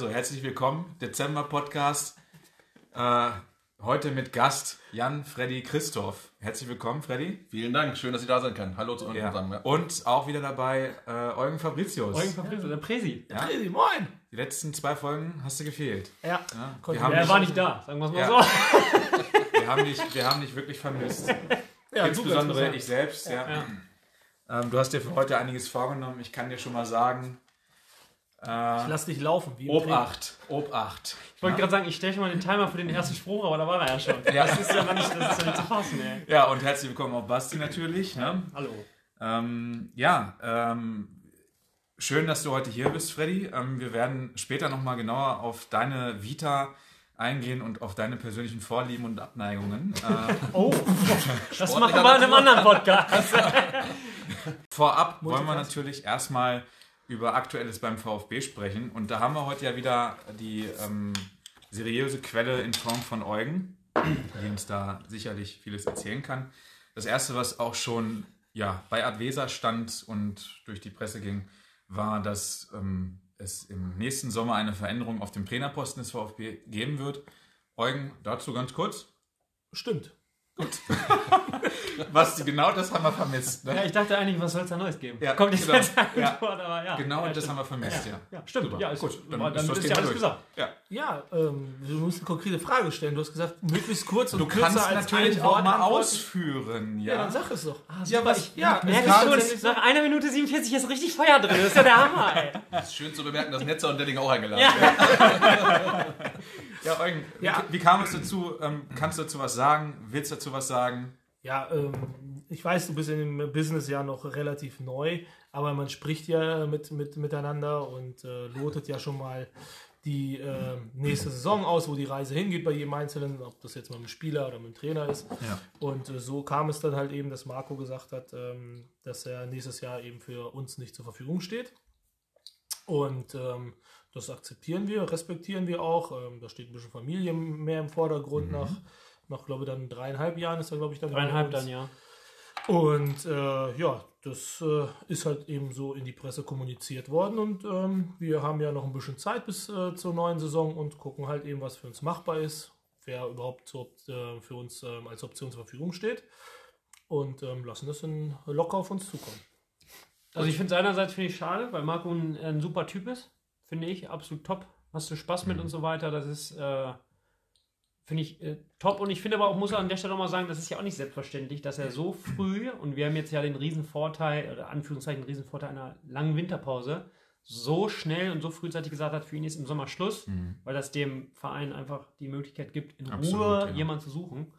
Also, herzlich willkommen, Dezember-Podcast. Äh, heute mit Gast Jan Freddy Christoph. Herzlich willkommen, Freddy. Vielen Dank, schön, dass ich da sein kann. Hallo zu Ja. zusammen. Ja. Und auch wieder dabei äh, Eugen Fabricius. Eugen Fabricius, der Presi. Ja, Hey, moin! die letzten zwei Folgen hast du gefehlt. Ja, Ja, Konnte wir, haben Er dich, war nicht da, sagen wir es mal Ja. so. wir, haben dich, wir haben dich wirklich vermisst. ja Insbesondere super ich selbst. Ja. Ja. Ähm, du hast dir für heute einiges vorgenommen. Ich kann dir schon mal sagen, Ich lass dich laufen. Wie Obacht, Obacht. Ich wollte gerade sagen, ich stelle schon mal den Timer für den ersten Spruch, aber da war er ja schon. Ja. Das ist ja nicht, das ist ja nicht zu fassen, ey. Ja, und herzlich willkommen auch Basti natürlich. Ne? Hallo. Ähm, ja, ähm, schön, dass du heute hier bist, Freddy. Ähm, wir werden später nochmal genauer auf deine Vita eingehen und auf deine persönlichen Vorlieben und Abneigungen. Äh, Oh, das machen wir in einem anderen Podcast. vorab wollen wir natürlich erstmal über Aktuelles beim VfB sprechen. Und da haben wir heute ja wieder die ähm, seriöse Quelle in Form von Eugen, die uns da sicherlich vieles erzählen kann. Das erste, was auch schon ja, bei Advesa stand und durch die Presse ging, war, dass ähm, es im nächsten Sommer eine Veränderung auf dem Trainerposten des VfB geben wird. Eugen, dazu ganz kurz. Stimmt. Was genau das haben wir vermisst. Ne? Ja, ich dachte eigentlich, was soll es da Neues geben? Ja, Kommt nicht genau. eine Ja. Antwort, aber ja. Genau ja, das stimmt. haben wir vermisst, ja. Ja, stimmt. Super. Ja, ist, Gut, dann dann, ist das ist ja alles durch. gesagt. Ja. Ja, ähm, du musst eine konkrete Frage stellen. Du hast gesagt, möglichst kurz und Du kürzer kannst als natürlich auch mal ausführen, ja. Ja, dann sag es doch. ja, was, Ja, Merkst es du, kann- uns, nach einer Minute 47 ist richtig Feuer drin. Das ist ja der Hammer, ey. Es ist schön zu bemerken, dass Netzer und Delling auch eingeladen Ja. werden. ja, Eugen, Ja. Wie, wie kam es dazu? Ähm, kannst du dazu was sagen? Willst du dazu was sagen? Ja, ähm, ich weiß, du bist in dem Business ja noch relativ neu, aber man spricht ja mit, mit, miteinander und äh, lotet ja schon mal die äh, nächste Saison aus, wo die Reise hingeht bei jedem Einzelnen, ob das jetzt mit dem Spieler oder mit dem Trainer ist. Ja. Und äh, so kam es dann halt eben, dass Marco gesagt hat, ähm, dass er nächstes Jahr eben für uns nicht zur Verfügung steht. Und ähm, das akzeptieren wir, respektieren wir auch. Ähm, da steht ein bisschen Familie mehr im Vordergrund nach, nach glaube ich, dann dreieinhalb Jahren ist er, glaube ich, dann Dreieinhalb dann, ja. Und äh, ja, das äh, ist halt eben so in die Presse kommuniziert worden und ähm, wir haben ja noch ein bisschen Zeit bis äh, zur neuen Saison und gucken halt eben, was für uns machbar ist, wer überhaupt so, äh, für uns ähm, als Option zur Verfügung steht und ähm, lassen das in, locker auf uns zukommen. Also ich finde es einerseits finde ich schade, weil Marco ein, ein super Typ ist. Finde ich, absolut top. Hast du Spaß mit und so weiter. Das ist, äh, finde ich, äh, top. Und ich finde aber auch, muss er an der Stelle auch mal sagen, das ist ja auch nicht selbstverständlich, dass er so früh, und wir haben jetzt ja den Riesenvorteil, oder Anführungszeichen Riesenvorteil einer langen Winterpause, so schnell und so frühzeitig gesagt hat, für ihn ist im Sommer Schluss, weil das dem Verein einfach die Möglichkeit gibt, in Absolut, Ruhe ja. jemanden zu suchen.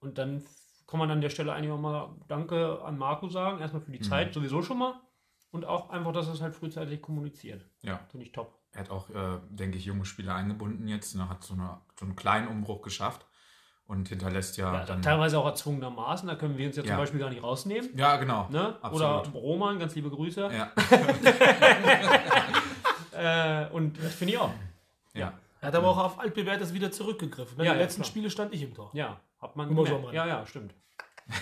Und dann kann man an der Stelle eigentlich auch mal Danke an Marco sagen, erstmal für die Zeit sowieso schon mal. Und auch einfach, dass er es halt frühzeitig kommuniziert. Ja. Finde ich top. Er hat auch, äh, denke ich, junge Spieler eingebunden jetzt. Ne? Hat so, eine, so einen kleinen Umbruch geschafft und hinterlässt ja, Ja, dann. teilweise auch erzwungenermaßen, da können wir uns ja zum Ja. Beispiel gar nicht rausnehmen. Ja, genau. Ne? Oder. Roman, ganz liebe Grüße. Ja. Äh, und das finde ich auch. ja. Er hat aber auch auf altbewährtes wieder zurückgegriffen. Ne? Ja, die ja, letzten klar. Spiele stand ich im Tor. Ja, hat man Immer so. Ja, ja, stimmt.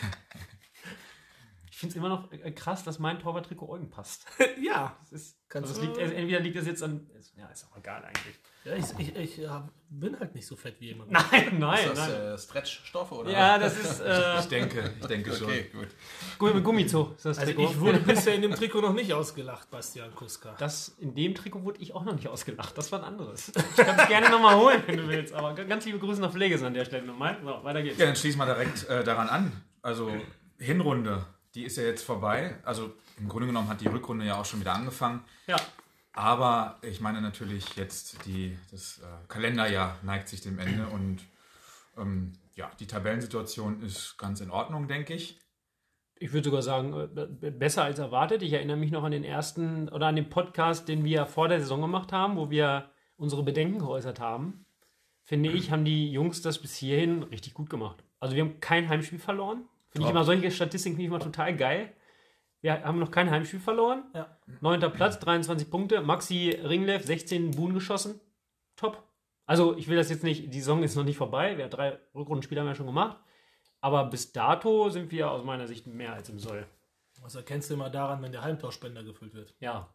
ich finde es immer noch äh, krass, dass mein Torwarttrikot Eugen passt. ja. Das ist, Kannst also liegt, entweder liegt das jetzt an. Ist, ja, ist auch egal eigentlich. Ja, ich ich, ich ja, bin halt nicht so fett wie jemand. Nein, nein, Ist das nein. äh, Stretchstoffe oder? ja, das ist äh, Ich denke, ich denke schon. Okay, gut. Gummi mit Gummizoo. Ist das Also Trikot. ich wurde bisher in dem Trikot noch nicht ausgelacht, Bastian Kuska. Das, in dem Trikot wurde ich auch noch nicht ausgelacht. Das war ein anderes. Ich kann es gerne nochmal holen, wenn du willst. Aber ganz liebe Grüße nach Pfleges an der Stelle nochmal. So, weiter geht's. Ja, dann schließen wir direkt äh, daran an. Also Hinrunde, die ist ja jetzt vorbei. Also im Grunde genommen hat die Rückrunde ja auch schon wieder angefangen. Ja. Aber ich meine natürlich jetzt, die, das äh, Kalenderjahr neigt sich dem Ende und ähm, ja, die Tabellensituation ist ganz in Ordnung, denke ich. Ich würde sogar sagen, äh, besser als erwartet. Ich erinnere mich noch an den ersten oder an den Podcast, den wir vor der Saison gemacht haben, wo wir unsere Bedenken geäußert haben. Finde ich, haben die Jungs das bis hierhin richtig gut gemacht. Also wir haben kein Heimspiel verloren. Finde ich immer solche Statistiken finde ich immer total geil. Wir haben noch kein Heimspiel verloren. Ja. Neunter Platz, 23 Punkte. Maxi Ringlev, 16 Buhn geschossen. Top. Also, ich will das jetzt nicht, die Saison ist noch nicht vorbei. Wir haben drei Rückrundenspiele haben wir schon gemacht. Aber bis dato sind wir aus meiner Sicht mehr als im Soll. Das erkennst du immer daran, wenn der Heimtauschspender gefüllt wird. Ja.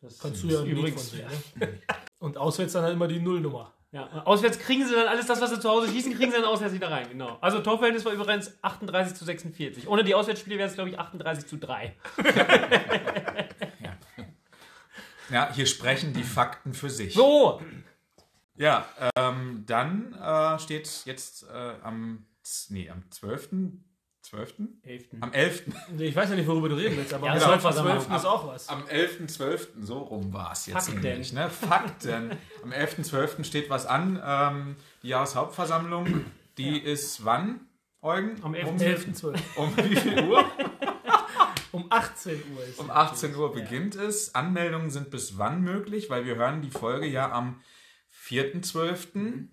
Das Kannst du ja Lied von übrigens. singen. Ne? Und auswärts dann halt immer die Nullnummer. Ja, auswärts kriegen sie dann alles das, was sie zu Hause schießen, kriegen sie dann auswärts wieder rein. Genau. Also Torverhältnis war übrigens 38 zu 46. Ohne die Auswärtsspiele wäre es, glaube ich, 38 zu 3. Ja, hier sprechen die Fakten für sich. So! Ja, ähm, dann äh, steht jetzt äh, am, nee, am 12. 12. 11. Am 11. Nee, Ich weiß ja nicht, worüber du reden willst, aber Ja, am genau. 12. Vollversammlung. ist auch was. Am 11.12. so rum war es jetzt Fakten. nämlich, ne? Fakten. Am 11.12. steht was an. Ähm, die Jahreshauptversammlung, die ist wann, Eugen? Am 11.12. Um, 11.12. um wie viel Uhr? Um 18 Uhr ist Um es. 18 Uhr beginnt es. Anmeldungen sind bis wann möglich? Weil wir hören die Folge ja am 4.12.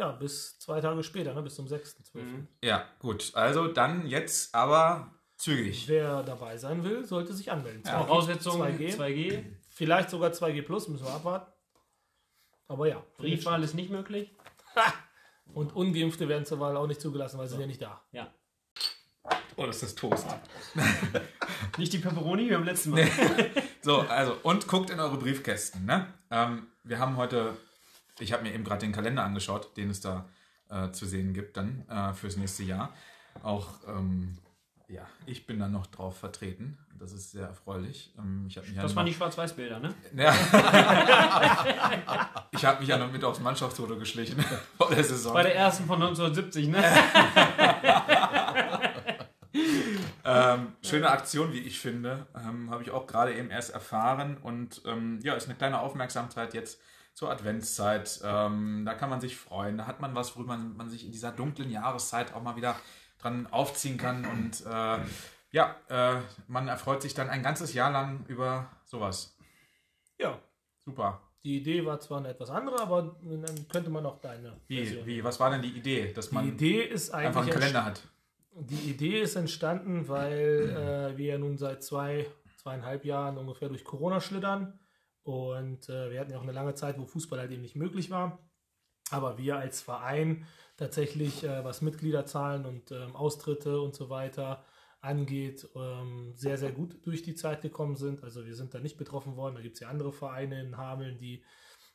Ja, bis zwei Tage später, ne? bis zum 6.12. Mhm. Ja, gut. Also dann jetzt aber zügig. Wer dabei sein will, sollte sich anmelden. Ja. Voraussetzung 2G. 2G. Vielleicht sogar 2G Plus, müssen wir abwarten. Aber ja. Briefwahl ist nicht möglich. Und Ungeimpfte werden zur Wahl auch nicht zugelassen, weil sie sind ja nicht da. Ja. Oh, das ist Toast. Nicht die Pepperoni, wir haben letztes Mal. So, also, und guckt in eure Briefkästen. Ne? Ähm, wir haben heute, ich habe mir eben gerade den Kalender angeschaut, den es da äh, zu sehen gibt dann äh, fürs nächste Jahr. Auch, ähm, ja, ich bin da noch drauf vertreten. Das ist sehr erfreulich. Ähm, ich habe mich, ja Das noch- waren die Schwarz-Weiß-Bilder, ne? ja. ich hab mich ja noch mit aufs Mannschaftsfoto geschlichen vor der Saison. Bei der ersten von 1970, ne? Ähm, schöne Aktion, wie ich finde. Ähm, Habe ich auch gerade eben erst erfahren. Und ähm, ja, ist eine kleine Aufmerksamkeit jetzt zur Adventszeit. Ähm, da kann man sich freuen. Da hat man was, worüber man, man sich in dieser dunklen Jahreszeit auch mal wieder dran aufziehen kann. Und äh, ja, äh, man erfreut sich dann ein ganzes Jahr lang über sowas. Ja. Super. Die Idee war zwar eine etwas andere, aber dann könnte man auch deine Wie, Version wie, was war denn die Idee, dass Die man Idee einfach einen Kalender hat? Die Idee ist entstanden, weil äh, wir ja nun seit zwei, zweieinhalb Jahren ungefähr durch Corona schlittern. Und äh, wir hatten ja auch eine lange Zeit, wo Fußball halt eben nicht möglich war. Aber wir als Verein tatsächlich, äh, was Mitgliederzahlen und ähm, Austritte und so weiter angeht, ähm, sehr, sehr gut durch die Zeit gekommen sind. Also wir sind da nicht betroffen worden. Da gibt es ja andere Vereine in Hameln, die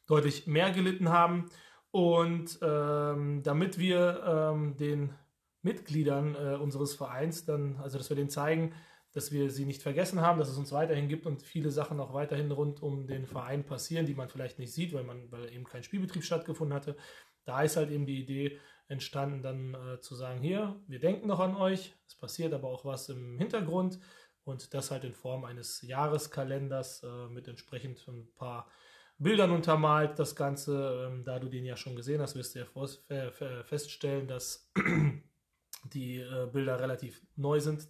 deutlich mehr gelitten haben. Und ähm, damit wir ähm, den Mitgliedern äh, unseres Vereins dann, also dass wir denen zeigen, dass wir sie nicht vergessen haben, dass es uns weiterhin gibt und viele Sachen auch weiterhin rund um den Verein passieren, die man vielleicht nicht sieht, weil man, weil eben kein Spielbetrieb stattgefunden hatte. Da ist halt eben die Idee entstanden, dann äh, zu sagen, hier, wir denken noch an euch, es passiert aber auch was im Hintergrund und das halt in Form eines Jahreskalenders äh, mit entsprechend ein paar Bildern untermalt. Das Ganze, ähm, da du den ja schon gesehen hast, wirst du ja fe- feststellen, dass die äh, Bilder relativ neu sind,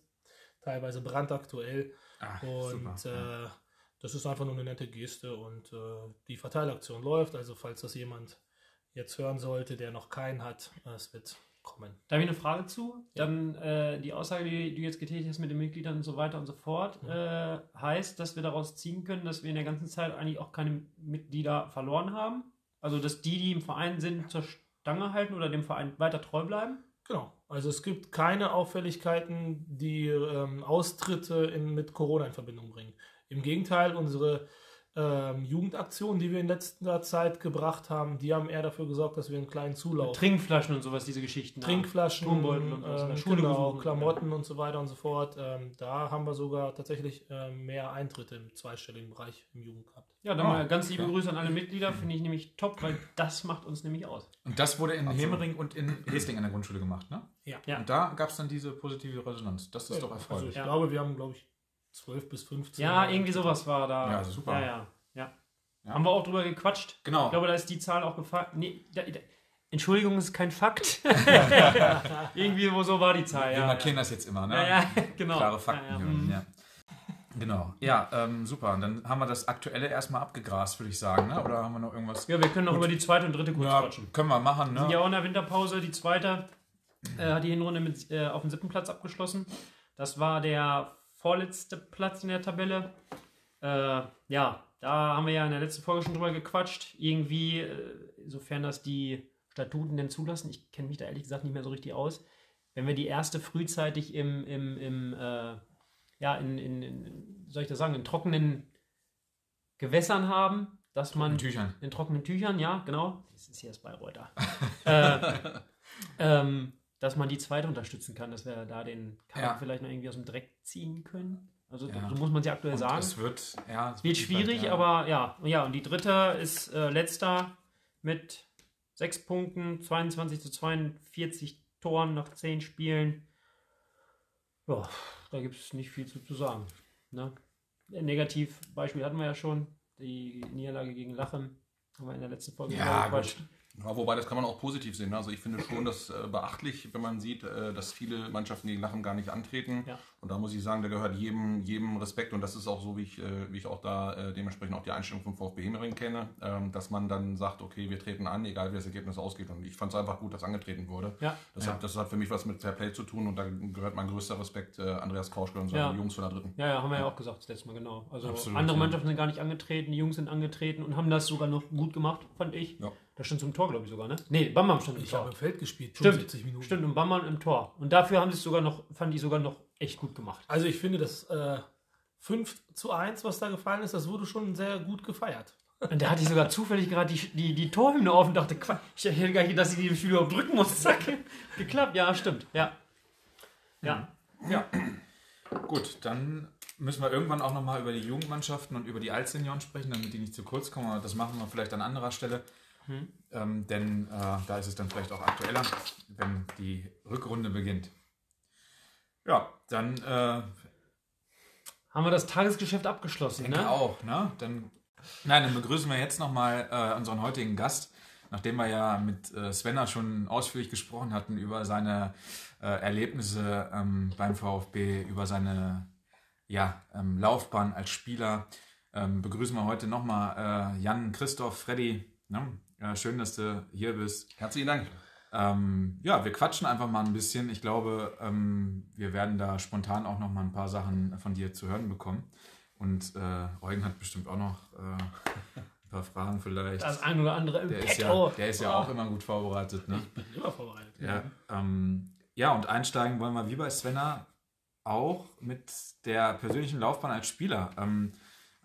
teilweise brandaktuell. Ah, Und super. äh, das ist einfach nur eine nette Geste und äh, die Verteilaktion läuft. Also falls das jemand jetzt hören sollte, der noch keinen hat, äh, es wird kommen. Da habe ich eine Frage zu. Dann äh, die Aussage, die du jetzt getätigt hast mit den Mitgliedern und so weiter und so fort, äh, heißt, dass wir daraus ziehen können, dass wir in der ganzen Zeit eigentlich auch keine Mitglieder verloren haben. Also, dass die, die im Verein sind, zur Stange halten oder dem Verein weiter treu bleiben. Genau. Also es gibt keine Auffälligkeiten, die ähm, Austritte in, mit Corona in Verbindung bringen. Im Gegenteil, unsere ähm, Jugendaktionen, die wir in letzter Zeit gebracht haben, die haben eher dafür gesorgt, dass wir einen kleinen Zulauf Trinkflaschen und sowas, diese Geschichten. haben. Trinkflaschen, Turnbeutel und was ähm, Schule genau, gesucht. Klamotten und so weiter und so fort. Ähm, da haben wir sogar tatsächlich ähm, mehr Eintritte im zweistelligen Bereich im Jugend gehabt. Ja, dann Oh, mal ganz liebe okay. Grüße an alle Mitglieder, finde ich nämlich top, weil das macht uns nämlich aus. Und das wurde in Absolut. Hemering und in Hesling an der Grundschule gemacht, ne? Ja. Ja. Und da gab es dann diese positive Resonanz. Das ist doch Also erfreulich. ich Ja. glaube, wir haben, glaube ich, 12 bis 15. Ja, irgendwie sowas war da. Ja, super. Ja, ja, ja. Ja. Haben wir auch drüber gequatscht. Genau. Ich glaube, da ist die Zahl auch gefallen. Nee, da, da, Entschuldigung, ist kein Fakt. Irgendwie wo so war die Zahl. Wir Ja, markieren ja. das jetzt immer, ne? Ja, ja, genau. Klare Fakten. Ja, mhm. ja. Genau. Ja, ähm, super. Und dann haben wir das Aktuelle erstmal abgegrast, würde ich sagen, ne? Oder haben wir noch irgendwas? ja, wir können noch über die zweite und dritte kurz Ja, quatschen. können wir machen, Wir sind ne? ja auch in der Winterpause. Die zweite äh, hat die Hinrunde mit, äh, auf dem siebten Platz abgeschlossen. Das war der vorletzte Platz in der Tabelle. Äh, ja, da haben wir ja in der letzten Folge schon drüber gequatscht. Irgendwie, äh, sofern das die Statuten denn zulassen, ich kenne mich da ehrlich gesagt nicht mehr so richtig aus. Wenn wir die erste frühzeitig im, im, im äh, ja, in, in, in, soll ich das sagen, in trockenen Gewässern haben, dass man In Tüchern. in trockenen Tüchern, ja, genau. Das ist hier das Bayreuther. äh, ähm, dass man die zweite unterstützen kann, dass wir da den Kader Ja. vielleicht noch irgendwie aus dem Dreck ziehen können. Also Ja. so muss man sie aktuell Und sagen. es wird, ja, es Wird schwierig, ja. aber ja. Ja, und die dritte ist äh, letzter mit sechs Punkten, 22 zu 42 Toren nach zehn Spielen. Ja, da gibt es nicht viel zu, zu sagen. Ne? Ein Negativbeispiel hatten wir ja schon. Die Niederlage gegen Lachen haben wir in der letzten Folge Ja, gequatscht. Ja, wobei, das kann man auch positiv sehen. ne? Also ich finde schon das äh, beachtlich, wenn man sieht, äh, dass viele Mannschaften gegen Lachen gar nicht antreten. Ja. Und da muss ich sagen, da gehört jedem, jedem Respekt. Und das ist auch so, wie ich, äh, wie ich auch da äh, dementsprechend auch die Einstellung vom VfB Hemering kenne, ähm, dass man dann sagt, okay, wir treten an, egal wie das Ergebnis ausgeht. Und ich fand es einfach gut, dass angetreten wurde. Ja. Das, Ja. Hat, das hat für mich was mit Fair Play zu tun und da gehört mein größter Respekt äh, Andreas Kauschke und seine Ja. Jungs von der dritten. Ja, ja, haben wir ja auch gesagt das letzte Mal, genau. Also Absolut, andere. Mannschaften sind gar nicht angetreten, die Jungs sind angetreten und haben das sogar noch gut gemacht, fand ich. Ja. Da stand zum Tor, glaube ich, sogar, ne? Nee, Bamman stand im Ich Tor. habe im Feld gespielt, Stimmt, 75 Minuten. Stimmt, und Bammann im Tor. Und dafür haben sie es sogar noch, fand ich sogar noch echt gut gemacht. Also ich finde, das äh, 5 zu 1, was da gefallen ist, das wurde schon sehr gut gefeiert. Und da hatte ich sogar zufällig gerade die, die, die Torhymne auf und dachte, Quatsch, ich hätte gar nicht, dass ich die Spiel überhaupt drücken muss. Zack. Geklappt, ja, stimmt. Ja. Ja. Ja. Gut, dann müssen wir irgendwann auch nochmal über die Jugendmannschaften und über die Altsenioren sprechen, damit die nicht zu kurz kommen. Aber das machen wir vielleicht an anderer Stelle. Ähm, denn äh, da ist es dann vielleicht auch aktueller, wenn die Rückrunde beginnt. Ja, dann äh, Haben wir das Tagesgeschäft abgeschlossen, denke ne? auch, ne? Dann, nein, dann begrüßen wir jetzt nochmal äh, unseren heutigen Gast, nachdem wir ja mit äh, Svenna schon ausführlich gesprochen hatten über seine äh, Erlebnisse ähm, beim VfB, über seine ja, ähm, Laufbahn als Spieler. Ähm, begrüßen wir heute nochmal äh, Jan, Christoph, Freddy. Ne? Äh, schön, dass du hier bist. Herzlichen Dank. Ähm, ja, wir quatschen einfach mal ein bisschen. Ich glaube, ähm, wir werden da spontan auch noch mal ein paar Sachen von dir zu hören bekommen. Und äh, Eugen hat bestimmt auch noch äh, ein paar Fragen vielleicht. Das ein oder andere im der, ist ja, der ist ja auch immer gut vorbereitet. Ne? Bin immer vorbereitet. Ja, ähm, ja, und einsteigen wollen wir wie bei Svenna auch mit der persönlichen Laufbahn als Spieler. Ähm,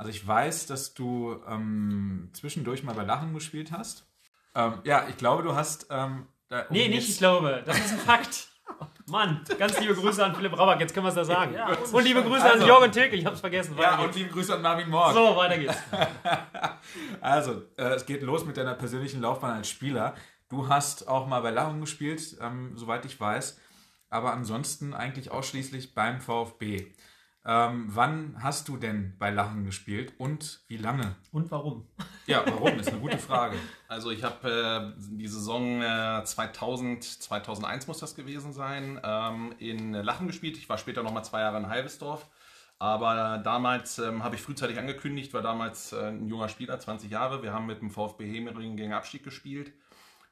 also ich weiß, dass du ähm, zwischendurch mal bei Lachen gespielt hast. Ähm, ja, ich glaube, du hast... Ähm, da, um Nee, nicht, ich glaube. Das ist ein Fakt. Mann, ganz liebe Grüße an Philipp Raback, jetzt können wir es da sagen. Ja, und liebe Grüße Also- an Jürgen Tilke, ich hab's vergessen. Ja, Weiter und geht's. liebe Grüße an Marvin Morg. so, weiter geht's. Also, äh, es geht los mit deiner persönlichen Laufbahn als Spieler. Du hast auch mal bei Lachen gespielt, ähm, soweit ich weiß, aber ansonsten eigentlich ausschließlich beim VfB. Ähm, wann hast du denn bei Lachen gespielt und wie lange? Und warum? Ja, warum? Ist eine gute Frage. Also ich habe äh, die Saison äh, 2000, 2001 muss das gewesen sein, ähm, in Lachen gespielt. Ich war später noch mal zwei Jahre in Halbesdorf. Aber damals ähm, habe ich frühzeitig angekündigt, war damals äh, ein junger Spieler, 20 Jahre. Wir haben mit dem VfB Hemering gegen Abstieg gespielt.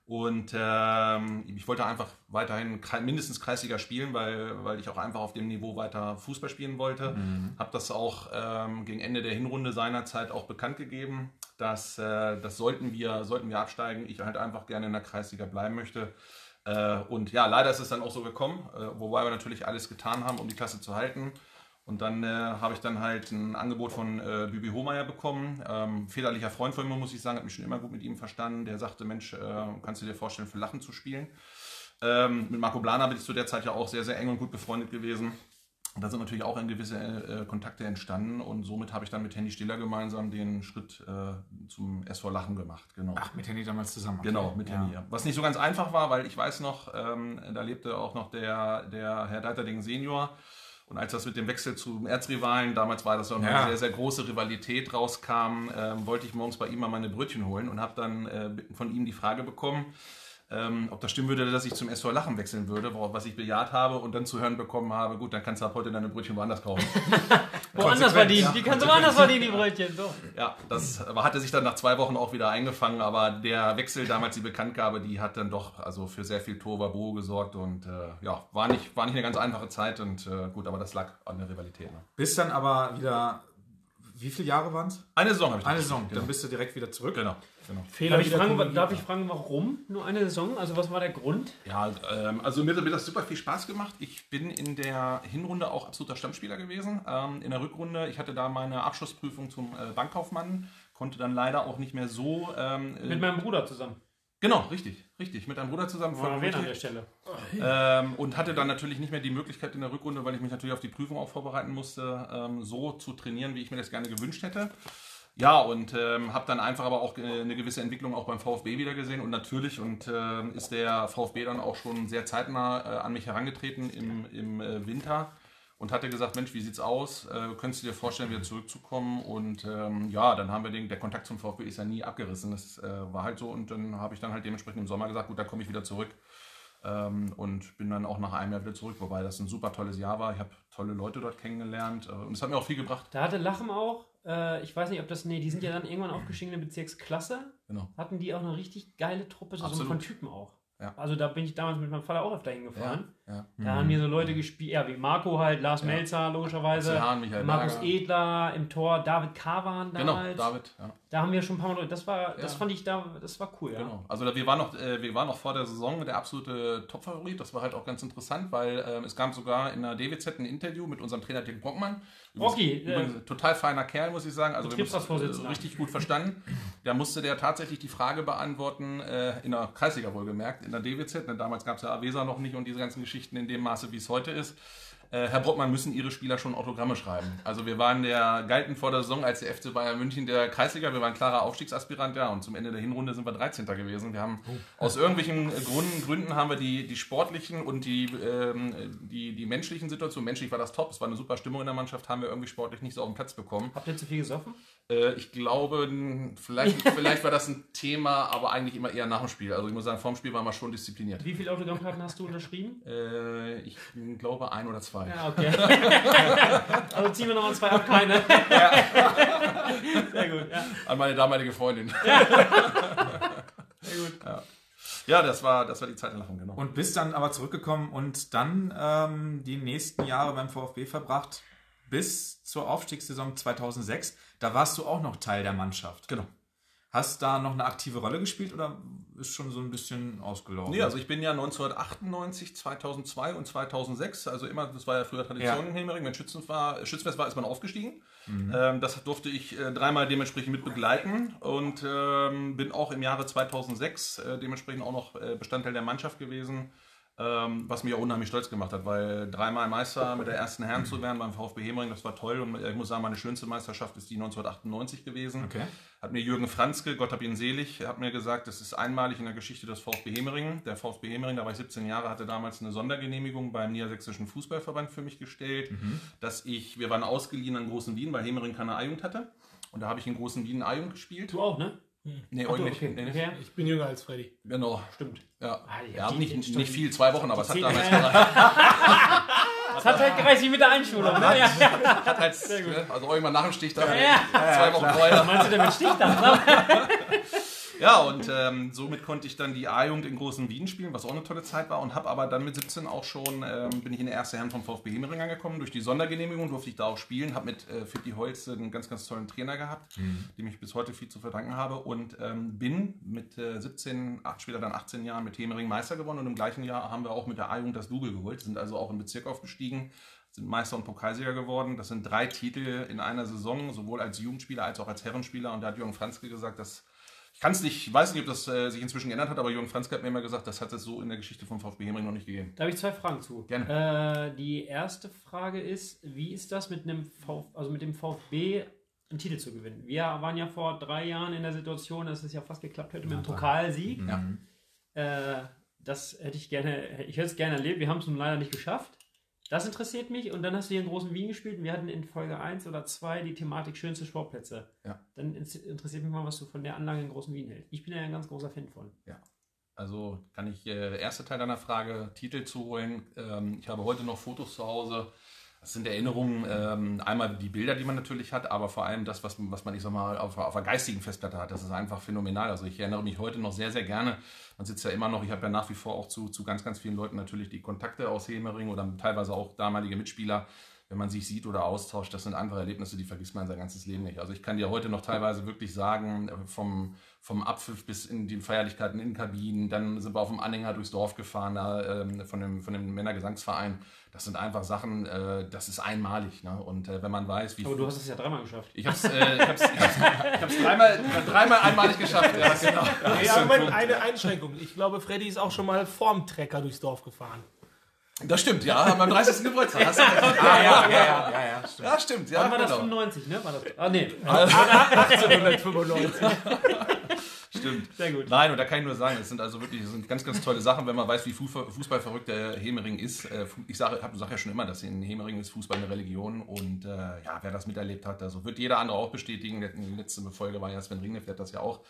Und ähm, ich wollte einfach weiterhin mindestens Kreisliga spielen, weil, weil ich auch einfach auf dem Niveau weiter Fußball spielen wollte. Habe das auch ähm, gegen Ende der Hinrunde seinerzeit auch bekannt gegeben, dass äh, das sollten wir, sollten wir absteigen, ich halt einfach gerne in der Kreisliga bleiben möchte. Äh, und ja, leider ist es dann auch so gekommen, äh, wobei wir natürlich alles getan haben, um die Klasse zu halten. Und dann äh, habe ich dann halt ein Angebot von äh, Bibi Hohmeier bekommen. Ähm, väterlicher Freund von mir, muss ich sagen, hat mich schon immer gut mit ihm verstanden. Der sagte, Mensch, äh, kannst du dir vorstellen, für Lachen zu spielen? Ähm, mit Marco Blana bin ich zu der Zeit ja auch sehr, sehr eng und gut befreundet gewesen. Und da sind natürlich auch gewisse äh, Kontakte entstanden und somit habe ich dann mit Henny Stiller gemeinsam den Schritt äh, zum SV Lachen gemacht. Genau. Ach, mit Henny damals zusammen. okay. Genau, mit ja. Henny. Was nicht so ganz einfach war, weil ich weiß noch, ähm, da lebte auch noch der, der Herr Deiterding Senior. Und als das mit dem Wechsel zum Erzrivalen, damals war das noch Ja. eine sehr, sehr große Rivalität rauskam, ähm, wollte ich morgens bei ihm mal meine Brötchen holen und habe dann äh, von ihm die Frage bekommen, ähm, ob das stimmen würde, dass ich zum SV Lachen wechseln würde, was ich bejaht habe und dann zu hören bekommen habe, gut, dann kannst du ab heute deine Brötchen woanders kaufen. Woanders verdienen. Die kannst du woanders verdienen, die Brötchen. So. Ja, das aber hatte sich dann nach zwei Wochen auch wieder eingefangen, aber der Wechsel, damals die Bekanntgabe, die hat dann doch also für sehr viel Tohuwabohu gesorgt und äh, ja, war nicht, war nicht eine ganz einfache Zeit und äh, gut, aber das lag an der Rivalität. Ne? Bis dann aber wieder, wie viele Jahre waren es? Eine Saison habe ich Eine Saison, dann bist du direkt wieder zurück. Genau, genau. Fehler Darf ich, fragen, darf ich fragen, warum nur eine Saison? Also was war der Grund? Ja, ähm, also mir, mir hat das super viel Spaß gemacht. Ich bin in der Hinrunde auch absoluter Stammspieler gewesen. Ähm, in der Rückrunde, ich hatte da meine Abschlussprüfung zum äh, Bankkaufmann, konnte dann leider auch nicht mehr so. Ähm, äh, Mit meinem Bruder zusammen. Genau, richtig, richtig. Mit einem Bruder zusammen. Erwähnen an der. Stelle. Ähm, und hatte dann natürlich nicht mehr die Möglichkeit in der Rückrunde, weil ich mich natürlich auf die Prüfung auch vorbereiten musste, ähm, so zu trainieren, wie ich mir das gerne gewünscht hätte. Ja, und ähm, habe dann einfach aber auch äh, eine gewisse Entwicklung auch beim VfB wieder gesehen. Und natürlich und ähm, ist der VfB dann auch schon sehr zeitnah äh, an mich herangetreten im, im äh, Winter und hatte gesagt, Mensch, wie sieht's aus? Äh, könntest du dir vorstellen, wieder zurückzukommen? Und ähm, ja, dann haben wir den, der Kontakt zum VfB ist ja nie abgerissen. Das äh, war halt so. Und dann habe ich dann halt dementsprechend im Sommer gesagt, gut, da komme ich wieder zurück. Ähm, und bin dann auch nach einem Jahr wieder zurück, wobei das ein super tolles Jahr war. Ich habe tolle Leute dort kennengelernt äh, und es hat mir auch viel gebracht. Da hatte Lachen auch, äh, ich weiß nicht, ob das, nee, die sind ja dann irgendwann aufgestiegen in der Bezirksklasse. Genau. Hatten die auch eine richtig geile Truppe, so Absolut. von Typen auch. Ja. Also da bin ich damals mit meinem Vater auch öfter hingefahren. Ja. Da haben mir so Leute gespielt, ja, wie Marco halt, Lars Melzer logischerweise, Michael Markus Berger. Edler im Tor, David Kavan Genau, damals. David. Ja. Da haben wir schon ein paar Mal Leute, das war, das Ja. fand ich da, das war cool, ja. Genau. Also wir waren noch, äh, wir waren noch vor der Saison der absolute Topfavorit. Das war halt auch ganz interessant, weil ähm, es gab sogar in der DWZ ein Interview mit unserem Trainer Dirk Brockmann. Rocky, übrigens, übrigens total feiner Kerl, muss ich sagen. Also wir haben äh, richtig gut verstanden. Da musste der tatsächlich die Frage beantworten, äh, in der Kreisliga wohlgemerkt, in der DWZ. Denn damals gab es ja Avesa noch nicht und diese ganzen Geschichten in dem Maße, wie es heute ist. Äh, Herr Brockmann, müssen Ihre Spieler schon Autogramme schreiben? Also wir waren der, galten vor der Saison als der FC Bayern München der Kreisliga, wir waren klarer Aufstiegsaspirant, ja, und zum Ende der Hinrunde sind wir 13. gewesen. Wir haben aus irgendwelchen Gründen, Gründen haben wir die, die sportlichen und die, ähm, die, die menschlichen Situationen, menschlich war das top, es war eine super Stimmung in der Mannschaft, haben wir irgendwie sportlich nicht so auf den Platz bekommen. Habt ihr zu viel gesoffen? Äh, ich glaube, vielleicht, vielleicht war das ein Thema, aber eigentlich immer eher nach dem Spiel. Also ich muss sagen, vorm Spiel waren wir schon diszipliniert. Wie viele Autogrammkarten hast du unterschrieben? Äh, ich glaube ein oder zwei. Ja, okay. also ziehen wir nochmal zwei ab, keine. Sehr gut, ja. An meine damalige Freundin. Sehr gut. Ja, das war, das war die Zeit in Lachen, genau. Und bist dann aber zurückgekommen und dann ähm, die nächsten Jahre beim VfB verbracht bis zur Aufstiegssaison 2006. Da warst du auch noch Teil der Mannschaft. Genau. Hast da noch eine aktive Rolle gespielt oder ist schon so ein bisschen ausgelaufen? Nee, also ich bin ja 1998, 2002 und 2006, also immer, das war ja früher Tradition Ja. in Hemering, wenn Schützen war, Schützenfest war, ist man aufgestiegen. Ähm, das durfte ich äh, dreimal dementsprechend mit begleiten und ähm, bin auch im Jahre 2006 äh, dementsprechend auch noch äh, Bestandteil der Mannschaft gewesen, was mich auch unheimlich stolz gemacht hat, weil dreimal Meister mit der ersten Herren zu werden beim VfB Hemering, das war toll und ich muss sagen, meine schönste Meisterschaft ist die 1998 gewesen. Okay. Hat mir Jürgen Franzke, Gott hab ihn selig, hat mir gesagt, das ist einmalig in der Geschichte des VfB Hemeringen. Der VfB Hemeringen, da war ich 17 Jahre, hatte damals eine Sondergenehmigung beim Niedersächsischen Fußballverband für mich gestellt, dass ich, wir waren ausgeliehen an Großen Wien, weil Hemering keine A-Jugend hatte. Und da habe ich in Großen Wien A-Jugend gespielt. Du auch, ne? Nee, Ach euch du, nicht. okay. Nicht. okay. Ich bin jünger als Freddy. Genau. Stimmt. Ja, Ah, ja, ja nicht, stimmt. nicht viel, zwei Wochen, aber es hat damals ja, gereicht. Das hat halt gereicht mit der Einschulung, ne? Ja. Hat halt, ne, also irgendwann nach dem Stich da, Ja. zwei Wochen vorher. Meinst du denn mit Stichtag? Ja, und ähm, somit konnte ich dann die A-Jugend in Großen Wien spielen, was auch eine tolle Zeit war. Und habe aber dann mit 17 auch schon, ähm, bin ich in der erste Herren vom VfB Hemering angekommen. Durch die Sondergenehmigung durfte ich da auch spielen. Habe mit äh, Fippi Holz einen ganz, ganz tollen Trainer gehabt, dem ich bis heute viel zu verdanken habe. Und ähm, bin mit äh, 17, acht, später dann 18 Jahren mit Hemering Meister geworden. Und im gleichen Jahr haben wir auch mit der A-Jugend das Double geholt. Sind also auch im Bezirk aufgestiegen sind Meister und Pokalsieger geworden. Das sind drei Titel in einer Saison, sowohl als Jugendspieler als auch als Herrenspieler. Und da hat Jürgen Franzke gesagt, dass ich kann es nicht, ich weiß nicht, ob das äh, sich inzwischen geändert hat, aber Jürgen Franzke hat mir immer gesagt, das hat es so in der Geschichte vom VfB Hemring noch nicht gegeben. Da habe ich zwei Fragen zu. Gerne. Äh, die erste Frage ist, wie ist das mit einem VfB, also mit dem VfB einen Titel zu gewinnen? Wir waren ja vor drei Jahren in der Situation, dass es ja fast geklappt hätte mit dem Pokalsieg. Ja. Äh, das hätte ich gerne, ich hätte es gerne erlebt. Wir haben es nun leider nicht geschafft. Das interessiert mich. Und dann hast du hier in Großen Wien gespielt und wir hatten in Folge 1 oder 2 die Thematik schönste Sportplätze. Ja. Dann interessiert mich mal, was du von der Anlage in Großen Wien hältst. Ich bin ja ein ganz großer Fan von. Also kann ich, äh, erste Teil deiner Frage, Titel zu holen. Ähm, ich habe heute noch Fotos zu Hause. Das sind Erinnerungen, ähm, einmal die Bilder, die man natürlich hat, aber vor allem das, was, was man, ich sag mal, auf, auf einer geistigen Festplatte hat. Das ist einfach phänomenal. Also ich erinnere mich heute noch sehr, sehr gerne. Man sitzt ja immer noch, ich habe ja nach wie vor auch zu, zu ganz, ganz vielen Leuten natürlich die Kontakte aus Hemering oder teilweise auch damalige Mitspieler wenn man sich sieht oder austauscht, das sind einfach Erlebnisse, die vergisst man sein ganzes Leben nicht. Also ich kann dir heute noch teilweise wirklich sagen, vom, vom Abpfiff bis in die Feierlichkeiten in Kabinen, dann sind wir auf dem Anhänger durchs Dorf gefahren, da, ähm, von, dem, von dem Männergesangsverein. Das sind einfach Sachen, äh, das ist einmalig. Ne? Und äh, wenn man weiß, wie... Aber du hast es ja dreimal geschafft. Ich habe es äh, ich hab's, ich hab's, ich hab's dreimal, dreimal einmalig geschafft. Ja, genau. Ja, Moment, eine Einschränkung. Ich glaube, Freddy ist auch schon mal vorm Trecker durchs Dorf gefahren. Das stimmt, ja, beim 30. Geburtstag. Hast du recht. Ah, ja, ja, ja, ja, ja, stimmt. Ja, stimmt. Ja, Wann war das genau. 95, ne? War das, ah, nee. 1895. Stimmt. Sehr gut. Nein, und da kann ich nur sagen, es sind also wirklich das sind ganz, ganz tolle Sachen, wenn man weiß, wie Fußball, Fußballverrückt der Hemering ist. Äh, Ich sage sag ja schon immer, dass in Hemering ist Fußball eine Religion und äh, ja, wer das miterlebt hat, also wird jeder andere auch bestätigen. Die letzte Folge war ja Sven Ringneff, der hat das ja auch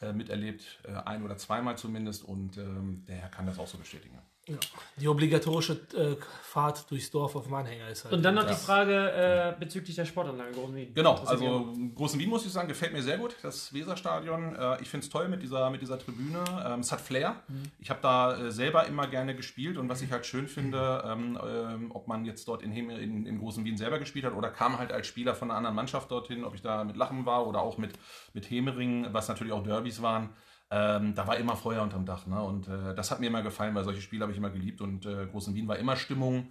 äh, miterlebt, äh, ein oder zweimal zumindest und ähm, der kann das auch so bestätigen. Ja. Die obligatorische äh, Fahrt durchs Dorf auf dem Anhänger ist halt. Und dann noch die Frage äh, bezüglich der Sportanlage in Großen Wien. Genau, also Großen Wien muss ich sagen, gefällt mir sehr gut, das Weserstadion. Äh, ich finde es toll mit dieser, mit dieser Tribüne. Ähm, es hat Flair. Ich habe da äh, selber immer gerne gespielt und was ich halt schön finde, ähm, ähm, ob man jetzt dort in, in, in Großen Wien selber gespielt hat oder kam halt als Spieler von einer anderen Mannschaft dorthin, ob ich da mit Lachen war oder auch mit, mit Hemering, was natürlich auch Derbys waren. Ähm, da war immer Feuer unterm Dach. Ne? Und äh, das hat mir immer gefallen, weil solche Spiele habe ich immer geliebt und äh, Großen Wien war immer Stimmung.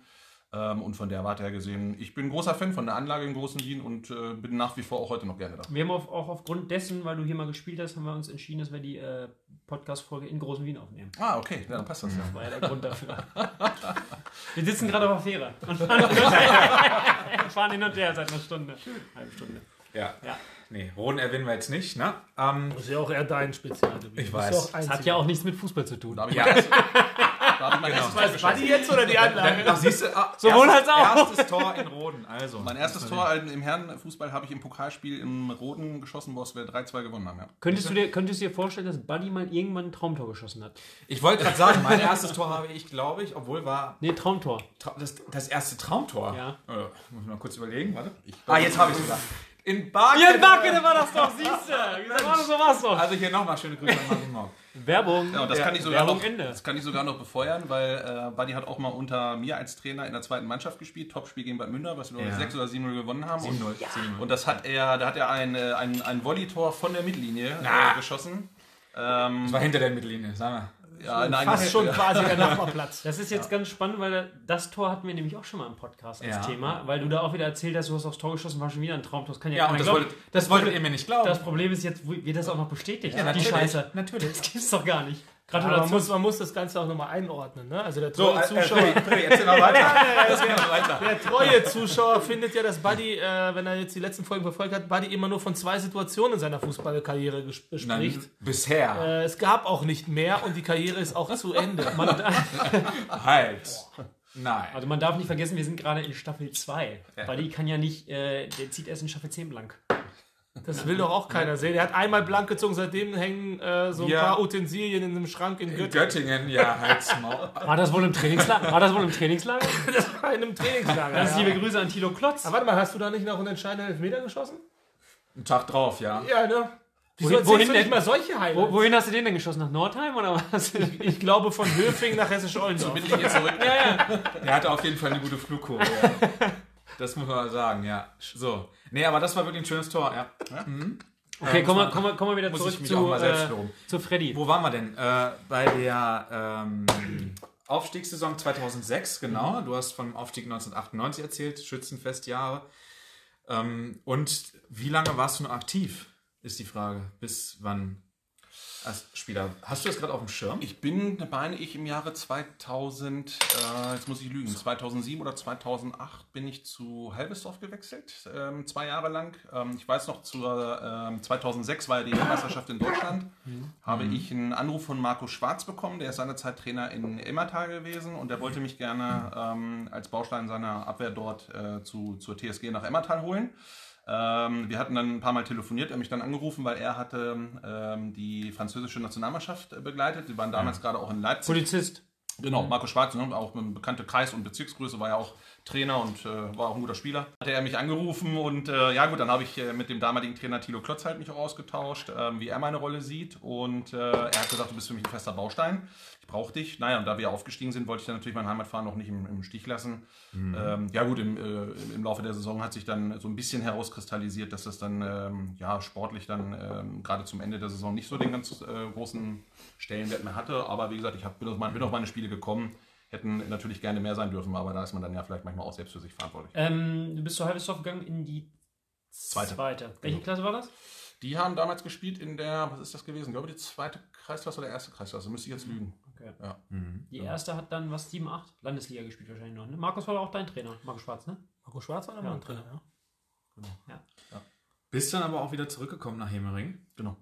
Ähm, und von der Warte her gesehen, ich bin ein großer Fan von der Anlage in Großen Wien und äh, bin nach wie vor auch heute noch gerne da. Wir haben auf, auch aufgrund dessen, weil du hier mal gespielt hast, haben wir uns entschieden, dass wir die äh, Podcast-Folge in Großen Wien aufnehmen. Ah, okay, ja, dann passt das ja. Das war ja der Grund dafür. Wir sitzen gerade auf der Fähre und fahren, hin und her. fahren hin und her seit einer Stunde. Halbe Stunde. Ja. Ja. Nee, Roden erwähnen wir jetzt nicht, ne? Ähm, Das ist ja auch eher dein Spezialgebiet. Ich Du bist weiß. ja auch Das hat ja auch nichts mit Fußball zu tun. Da Ja. da Tor Was, war die jetzt oder die Anlage? Ach, siehst du, ah, Sowohl erstes, als auch. Erstes Tor in Roden, also. Mein erstes Tor im Herrenfußball habe ich im Pokalspiel im Roten geschossen, wo wir 3-2 gewonnen haben. Ja. Könntest du, dir, könntest du dir vorstellen, dass Buddy mal irgendwann ein Traumtor geschossen hat? Ich wollte gerade sagen, mein erstes Tor habe ich, glaube ich, obwohl war Nee, Traumtor. Tra- das, das erste Traumtor. Ja. Äh, muss ich mal kurz überlegen, warte. ah, jetzt habe ich es sogar. In Barken. Hier in Backen war das doch, siehst du. So war das, so war's doch. Also hier nochmal schöne Grüße an Martin Morg. Werbung. Ja, und das, Ja, kann ich sogar Werbung noch, Ende. das kann ich sogar noch befeuern, weil äh, Buddy hat auch mal unter mir als Trainer in der zweiten Mannschaft gespielt, Topspiel gegen Bad Münder, was wir Ja. 6 oder 7-0 gewonnen haben. 7-0. Und, 7-0. und das hat er, da hat er ein, äh, ein, ein Volley-Tor von der Mittellinie äh, geschossen. Ähm, Das war hinter der Mittellinie, sag mal. Ja, in Fast schon quasi der Nachbarplatz. Das ist jetzt ganz spannend, weil das Tor hatten wir nämlich auch schon mal im Podcast als Ja. Thema, weil du da auch wieder erzählt hast, du hast aufs Tor geschossen, war schon wieder ein Traumtor. Das kann ja, Ja, und das glauben. wolltet, das wolltet ihr mir nicht glauben. Das Problem ist jetzt, wird das auch noch bestätigt? Ja, die natürlich. Scheiße. Natürlich. Das gibt's doch gar nicht. Aber man Gratulation. muss, man muss das Ganze auch nochmal einordnen. Ne? Also der treue äh, Zuschauer, mal weiter. Mal weiter. der treue Zuschauer findet ja, dass Buddy, äh, wenn er jetzt die letzten Folgen verfolgt hat, Buddy immer nur von zwei Situationen in seiner Fußballkarriere ges- spricht. Nein, bisher. Äh, es gab auch nicht mehr und die Karriere ist auch zu Ende. Man, Halt. Nein. also man darf nicht vergessen, wir sind gerade in Staffel 2. Buddy kann ja nicht, äh, der zieht erst in Staffel 10 blank. Das will doch auch keiner sehen. Er hat einmal blank gezogen, seitdem hängen äh, so ein Ja. paar Utensilien in einem Schrank in In Göttingen. Göttingen, ja, halt's Maul. War das wohl im Trainingslager? War das wohl im Trainingslager? in einem Trainingslager. Ganz ja. liebe Grüße an Tilo Klotz. Aber warte mal, hast du da nicht noch einen entscheidenden Elfmeter geschossen? Einen Tag drauf, ja. Ja, ne? Wieso Wohin- wohin du nicht denn? mal solche Highlights? Wo, wohin hast du den denn geschossen? Nach Nordheim oder was? Ich glaube von Höfing nach Hessisch-Ollendorf. Mittellinie zurück. Er hatte auf jeden Fall eine gute Flugkurve. Ja. Das muss man mal sagen, ja. So. Nee, aber das war wirklich ein schönes Tor, ja. Okay, kommen wir, kommen wir, kommen wir wieder Muss zurück zu, mal äh, zu Freddy. Wo waren wir denn? Äh, bei der ähm, Aufstiegssaison 2006, genau. Du hast vom Aufstieg 1998 erzählt, Schützenfestjahre. Ähm, und wie lange warst du noch aktiv, ist die Frage. Bis wann als Spieler? Hast du das gerade auf dem Schirm? Ich bin, meine ich, im Jahre 2000, äh, jetzt muss ich lügen, 2007 oder 2008 bin ich zu Halbesdorf gewechselt, ähm, zwei Jahre lang. Ähm, ich weiß noch, zur, ähm, 2006 war ja die Meisterschaft in Deutschland, habe ich einen Anruf von Marco Schwarz bekommen, der ist seinerzeit Trainer in Emmertal gewesen und der wollte mich gerne ähm, als Baustein seiner Abwehr dort äh, zu, zur TSG nach Emmertal holen. Ähm, wir hatten dann ein paar Mal telefoniert, er hat mich dann angerufen, weil er hatte ähm, die französische Nationalmannschaft äh, begleitet. Die waren damals gerade auch in Leipzig. Polizist. Genau, Marco Schwarz, ne, auch eine bekannte Kreis- und Bezirksgröße, war ja auch Trainer und äh, war auch ein guter Spieler. Hat er mich angerufen und äh, ja gut, dann habe ich äh, mit dem damaligen Trainer Thilo Klotz halt mich auch ausgetauscht, ähm, wie er meine Rolle sieht und äh, er hat gesagt, du bist für mich ein fester Baustein, ich brauche dich. Naja, und da wir aufgestiegen sind, wollte ich dann natürlich mein Heimatfahren noch nicht im, im Stich lassen. Ähm, ja gut, im, äh, im Laufe der Saison hat sich dann so ein bisschen herauskristallisiert, dass das dann ähm, ja sportlich dann ähm, gerade zum Ende der Saison nicht so den ganz äh, großen Stellenwert mehr hatte. Aber wie gesagt, ich hab, bin, auf meine, bin auf meine Spiele gekommen. Hätten natürlich gerne mehr sein dürfen, aber da ist man dann ja vielleicht manchmal auch selbst für sich verantwortlich. Ähm, du bist zu Halbesdorf gegangen in die Zweite. zweite. Welche Klasse war das? Die haben damals gespielt in der, was ist das gewesen? Ich glaube, die zweite Kreisklasse oder erste Kreisklasse, müsste ich jetzt lügen. Okay. Ja. Die erste hat dann was 7, 8 Landesliga gespielt wahrscheinlich noch. Ne? Markus war auch dein Trainer, Markus Schwarz, ne? Marco Schwarz war da mal ein Trainer, ja. Bist dann aber auch wieder zurückgekommen nach Hemering. Genau.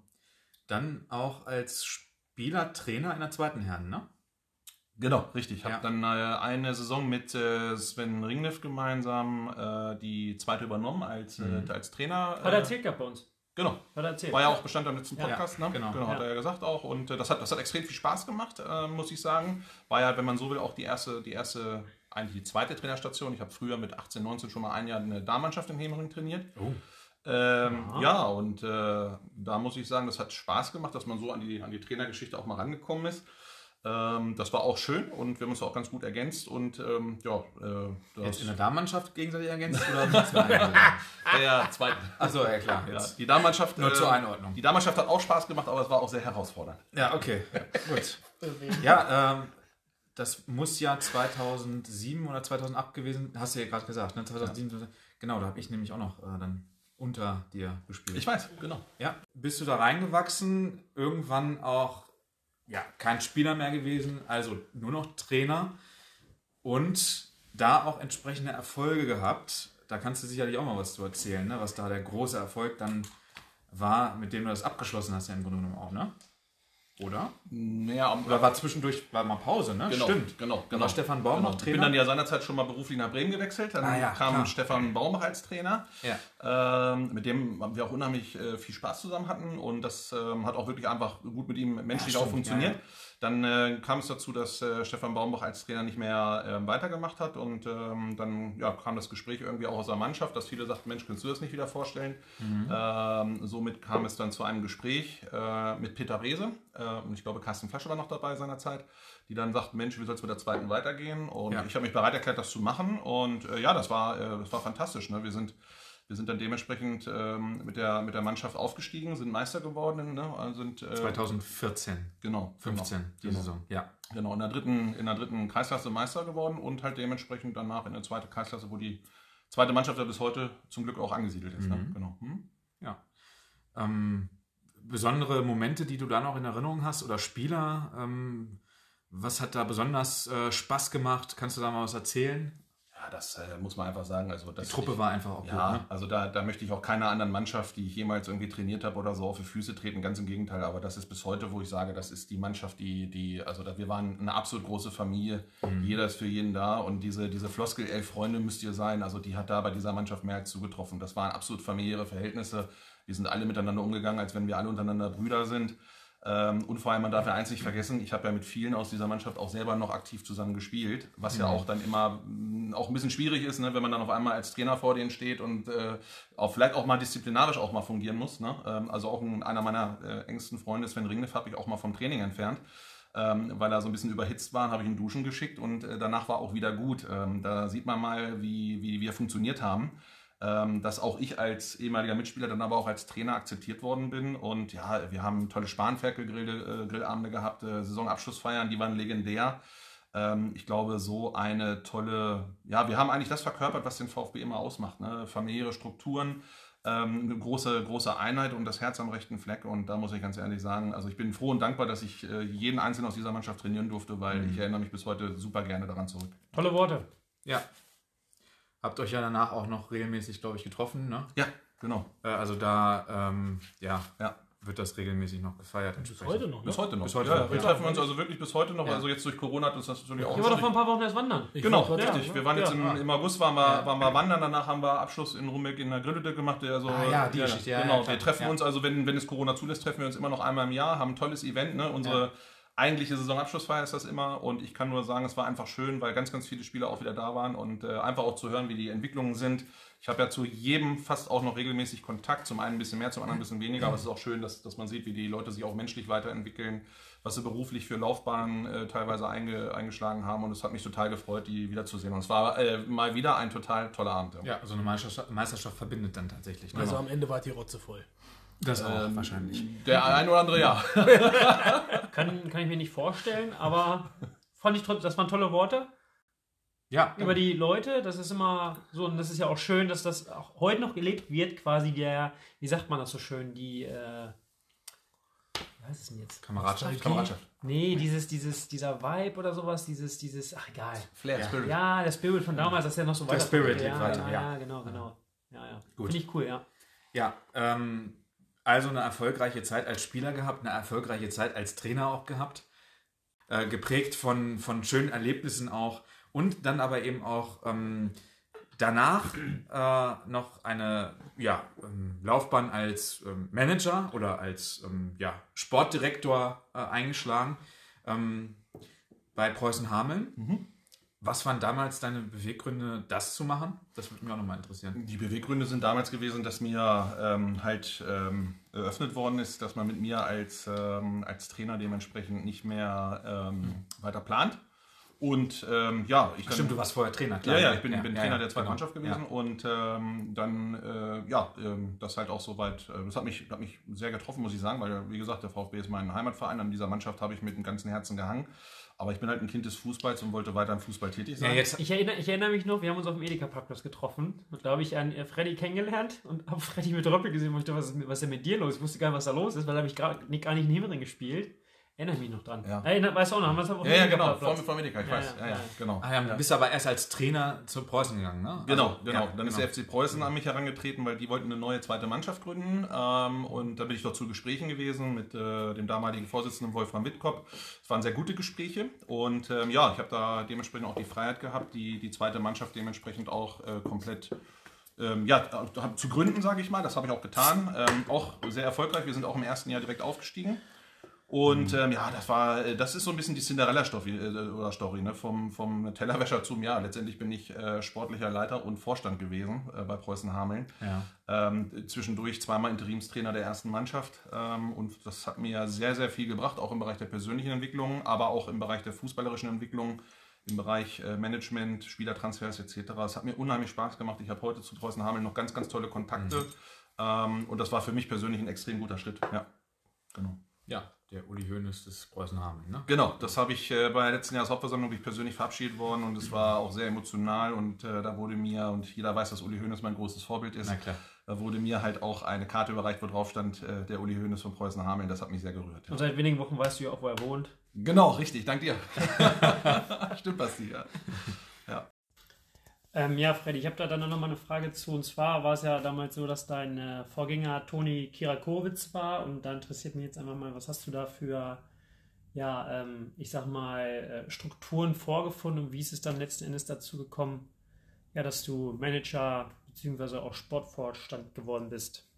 Dann auch als Spieler, Trainer in der zweiten Herren, ne? Genau, richtig. Ich habe Ja. dann äh, eine Saison mit äh, Sven Ringneff gemeinsam äh, die zweite übernommen als, äh, als Trainer. Hat er erzählt gehabt bei uns. Genau. Hat er erzählt. War ja auch Bestand am letzten Ja. Podcast, ne? genau. Genau, hat Ja. er ja gesagt auch. Und äh, das, hat, das hat extrem viel Spaß gemacht, äh, muss ich sagen. War ja, wenn man so will, auch die erste, die erste, eigentlich die zweite Trainerstation. Ich habe früher mit 18, 19 schon mal ein Jahr eine Damenmannschaft in Hemering trainiert. Oh. Ähm, ja, und äh, da muss ich sagen, das hat Spaß gemacht, dass man so an die, an die Trainergeschichte auch mal rangekommen ist. Ähm, das war auch schön und wir haben uns auch ganz gut ergänzt und ähm, ja, äh, das Jetzt in der Damenmannschaft gegenseitig ergänzt oder der zweiten. Achso, ja klar. Ja, die Damenmannschaft Nur äh, zur Einordnung. Die Damenmannschaft hat auch Spaß gemacht, aber es war auch sehr herausfordernd. Ja, okay. Gut. Ja, ähm, das muss ja 2007 oder 2008 gewesen, hast du ja gerade gesagt, ne? 2007, genau, da habe ich nämlich auch noch äh, dann unter dir gespielt. Ich weiß, genau. Ja, bist du da reingewachsen, irgendwann auch ja, kein Spieler mehr gewesen, also nur noch Trainer und da auch entsprechende Erfolge gehabt. Da kannst du sicherlich auch mal was zu erzählen, ne? was da der große Erfolg dann war, mit dem du das abgeschlossen hast, ja im Grunde genommen auch, ne? Oder? Naja, am- Oder war zwischendurch war mal Pause, ne? Genau, Stimmt. genau, genau. war Stefan Baum Genau. noch Ich bin Trainer. dann ja seinerzeit schon mal beruflich nach Bremen gewechselt. Dann Ah ja, kam klar. Stefan Baumach als Trainer, ja. ähm, mit dem wir auch unheimlich äh, viel Spaß zusammen hatten und das ähm, hat auch wirklich einfach gut mit ihm menschlich Ja, auch funktioniert. ja. Dann äh, kam es dazu, dass äh, Stefan Baumbach als Trainer nicht mehr ähm, weitergemacht hat und ähm, dann ja, kam das Gespräch irgendwie auch aus der Mannschaft, dass viele sagten, Mensch, kannst du das nicht wieder vorstellen? Ähm, somit kam es dann zu einem Gespräch äh, mit Peter Rehse äh, und ich glaube, Carsten Flasche war noch dabei seinerzeit, die dann sagten, Mensch, wie soll es mit der zweiten weitergehen? Und Ja. ich habe mich bereit erklärt, das zu machen und äh, ja, das war, äh, das war fantastisch. Ne? Wir sind wir sind dann dementsprechend ähm, mit, der, mit der Mannschaft aufgestiegen, sind Meister geworden. Ne? Also sind, äh, 2014, genau, 15, genau, die genau. Saison. Ja. Genau, in der dritten, in der dritten Kreisklasse Meister geworden und halt dementsprechend danach in der zweiten Kreisklasse, wo die zweite Mannschaft ja bis heute zum Glück auch angesiedelt ist. Ne? Genau. Hm? Ja. Ähm, besondere Momente, die du da noch in Erinnerung hast oder Spieler? Ähm, was hat da besonders äh, Spaß gemacht? Kannst du da mal was erzählen? Das äh, muss man einfach sagen. Also, das Die Truppe war einfach auch Ja, gut. Ne? also da, da möchte ich auch keiner anderen Mannschaft, die ich jemals irgendwie trainiert habe oder so, auf die Füße treten. Ganz im Gegenteil. Aber das ist bis heute, wo ich sage, das ist die Mannschaft, die, die also da, wir waren eine absolut große Familie. Mhm. Jeder ist für jeden da. Und diese, diese Floskel, elf Freunde müsst ihr sein, also die hat da bei dieser Mannschaft mehr als zugetroffen. Das waren absolut familiäre Verhältnisse. Wir sind alle miteinander umgegangen, als wenn wir alle untereinander Brüder sind. Ähm, und vor allem, man darf ja eins nicht vergessen, ich habe ja mit vielen aus dieser Mannschaft auch selber noch aktiv zusammen gespielt, was ja auch dann immer mh, auch ein bisschen schwierig ist, ne, wenn man dann auf einmal als Trainer vor denen steht und äh, auch vielleicht auch mal disziplinarisch auch mal fungieren muss. Ne? Ähm, also auch ein, einer meiner äh, engsten Freunde, Sven Ringneff, habe ich auch mal vom Training entfernt. Ähm, weil er so ein bisschen überhitzt war, habe ich ihn duschen geschickt und äh, danach war auch wieder gut. Ähm, da sieht man mal, wie, wie wir funktioniert haben dass auch ich als ehemaliger Mitspieler dann aber auch als Trainer akzeptiert worden bin. Und ja, wir haben tolle Spanferkel-Grillabende äh, Grillabende gehabt, äh, Saisonabschlussfeiern, die waren legendär. Ähm, ich glaube, so eine tolle, ja, wir haben eigentlich das verkörpert, was den VfB immer ausmacht. Ne? Familiäre Strukturen, ähm, eine große, große Einheit und das Herz am rechten Fleck. Und da muss ich ganz ehrlich sagen, also ich bin froh und dankbar, dass ich äh, jeden Einzelnen aus dieser Mannschaft trainieren durfte, weil ich erinnere mich bis heute super gerne daran zurück. Tolle Worte. Ja. Habt euch ja danach auch noch regelmäßig, glaube ich, getroffen. Ne? Ja, genau. Äh, also da, ähm, ja, Ja. wird das regelmäßig noch gefeiert. Bis heute noch. Ne? Bis heute noch. Bis heute ja, noch, wir ja. treffen uns also wirklich bis heute noch. Ja. Also jetzt durch Corona hat uns das natürlich auch Ich war doch vor ein paar Wochen erst wandern. Ich Genau, wollte gerade richtig. Wir waren jetzt im, im August waren wir, waren wir wandern, danach haben wir Abschluss in Rumbeck in der Grillhütte gemacht. Also, Ah, ja, die Geschichte, ja, Genau, ja, klar. wir treffen Ja. uns, also wenn, wenn es Corona zulässt, treffen wir uns immer noch einmal im Jahr, haben ein tolles Event. Ne? Unsere eigentliche Saisonabschlussfeier ist das immer und ich kann nur sagen, es war einfach schön, weil ganz, ganz viele Spieler auch wieder da waren und äh, einfach auch zu hören, wie die Entwicklungen sind. Ich habe ja zu jedem fast auch noch regelmäßig Kontakt, zum einen ein bisschen mehr, zum anderen ein bisschen weniger, aber es ist auch schön, dass, dass man sieht, wie die Leute sich auch menschlich weiterentwickeln, was sie beruflich für Laufbahnen äh, teilweise einge, eingeschlagen haben und es hat mich total gefreut, die wiederzusehen. Und es war äh, mal wieder ein total toller Abend. Ja. Ja, so eine Meisterschaft, Meisterschaft verbindet dann tatsächlich. Ne? Also am Ende war die Rotze voll. Das auch Ähm, wahrscheinlich. Der ein oder andere ja. Kann, kann ich mir nicht vorstellen, aber fand ich trotzdem, das waren tolle Worte Ja, über die Leute. Das ist immer so, und das ist ja auch schön, dass das auch heute noch gelebt wird, quasi der, wie sagt man das so schön, die, äh, wie heißt es denn jetzt? Kameradschaft. Kameradschaft. Nee, dieses, dieses, dieser Vibe oder sowas, dieses, dieses, ach egal. Flair, Spirit. Ja, der Spirit von damals, dass der noch so Der weiter. Spirit ja, weiter, ja, ja. ja, genau, genau. Ja, ja. Gut. Finde ich cool, ja. Ja, ähm, also eine erfolgreiche Zeit als Spieler gehabt, eine erfolgreiche Zeit als Trainer auch gehabt, äh, geprägt von, von schönen Erlebnissen auch und dann aber eben auch ähm, danach äh, noch eine ja, ähm, Laufbahn als ähm, Manager oder als ähm, ja, Sportdirektor äh, eingeschlagen ähm, bei Preußen Hameln. Was waren damals deine Beweggründe, das zu machen? Das würde mich auch nochmal interessieren. Die Beweggründe sind damals gewesen, dass mir ähm, halt ähm, eröffnet worden ist, dass man mit mir als, ähm, als Trainer dementsprechend nicht mehr ähm, weiter plant. Und ähm, ja, ich dann, Stimmt, du warst vorher Trainer, Ja, klar. ja, ich bin, bin ja, Trainer ja, der zweiten genau. Mannschaft gewesen Ja. und ähm, dann, äh, ja, ähm, das halt auch soweit, äh, das hat mich, hat mich sehr getroffen, muss ich sagen, weil, wie gesagt, der VfB ist mein Heimatverein, an dieser Mannschaft habe ich mit dem ganzen Herzen gehangen, aber ich bin halt ein Kind des Fußballs und wollte weiter im Fußball tätig sein. Ja, jetzt, Ich erinnere, ich erinnere mich noch, wir haben uns auf dem Edeka-Parkplatz getroffen. Und da habe ich einen äh, Freddy kennengelernt und habe Freddy mit Röppel gesehen und dachte, was ist, mit- was ist denn mit dir los? Ich wusste gar nicht, was da los ist, weil da habe ich gar nicht, gar nicht einen Himmering gespielt. Erinnere ich mich noch dran. Ja. Erinnere, weißt du auch noch, haben wir ja, ja, genau, vor, vor Medica, ich Ja, weiß, ja, ja, genau. ah, ja, du bist aber erst als Trainer zu Preußen gegangen, ne? Genau, Also, genau. ja, dann ist der FC Preußen an mich herangetreten, weil die wollten eine neue zweite Mannschaft gründen. Ähm, und da bin ich doch zu Gesprächen gewesen mit äh, dem damaligen Vorsitzenden Wolfram Wittkopp. Es waren sehr gute Gespräche. Und ähm, ja, ich habe da dementsprechend auch die Freiheit gehabt, die, die zweite Mannschaft dementsprechend auch äh, komplett ähm, ja, äh, zu gründen, sage ich mal. Das habe ich auch getan. Ähm, auch sehr erfolgreich. Wir sind auch im ersten Jahr direkt aufgestiegen. Und ähm, ja, das war, äh, das ist so ein bisschen die Cinderella-Story äh, oder Story, ne? vom, vom Tellerwäscher zum Jahr. Letztendlich bin ich äh, sportlicher Leiter und Vorstand gewesen äh, bei Preußen Hameln. Ja. Ähm, zwischendurch zweimal Interimstrainer der ersten Mannschaft. Ähm, und das hat mir sehr, sehr viel gebracht, auch im Bereich der persönlichen Entwicklung, aber auch im Bereich der fußballerischen Entwicklung, im Bereich äh, Management, Spielertransfers etc. Es hat mir unheimlich Spaß gemacht. Ich habe heute zu Preußen Hameln noch ganz, ganz tolle Kontakte. Ähm, und das war für mich persönlich ein extrem guter Schritt. Ja, genau. ja, der Uli Hoeneß des Preußen Hameln, ne? Genau, das habe ich äh, bei der letzten Jahreshauptversammlung bin ich persönlich verabschiedet worden und es war auch sehr emotional und äh, da wurde mir, und jeder weiß, dass Uli Hoeneß mein großes Vorbild ist, Na klar. da wurde mir halt auch eine Karte überreicht, wo drauf stand, äh, der Uli Hoeneß von Preußen Hameln, das hat mich sehr gerührt. Ja. Und seit wenigen Wochen weißt du ja auch, wo er wohnt. Genau, richtig, dank dir. Stimmt, Basti, ja. Ähm, ja, Freddy, ich habe da dann noch mal eine Frage zu. Und zwar war es ja damals so, dass dein äh, Vorgänger Toni Kirakowitz war. Und da interessiert mich jetzt einfach mal, was hast du da für, ja, ähm, ich sag mal, äh, Strukturen vorgefunden und wie ist es dann letzten Endes dazu gekommen, ja, dass du Manager bzw. auch Sportvorstand geworden bist?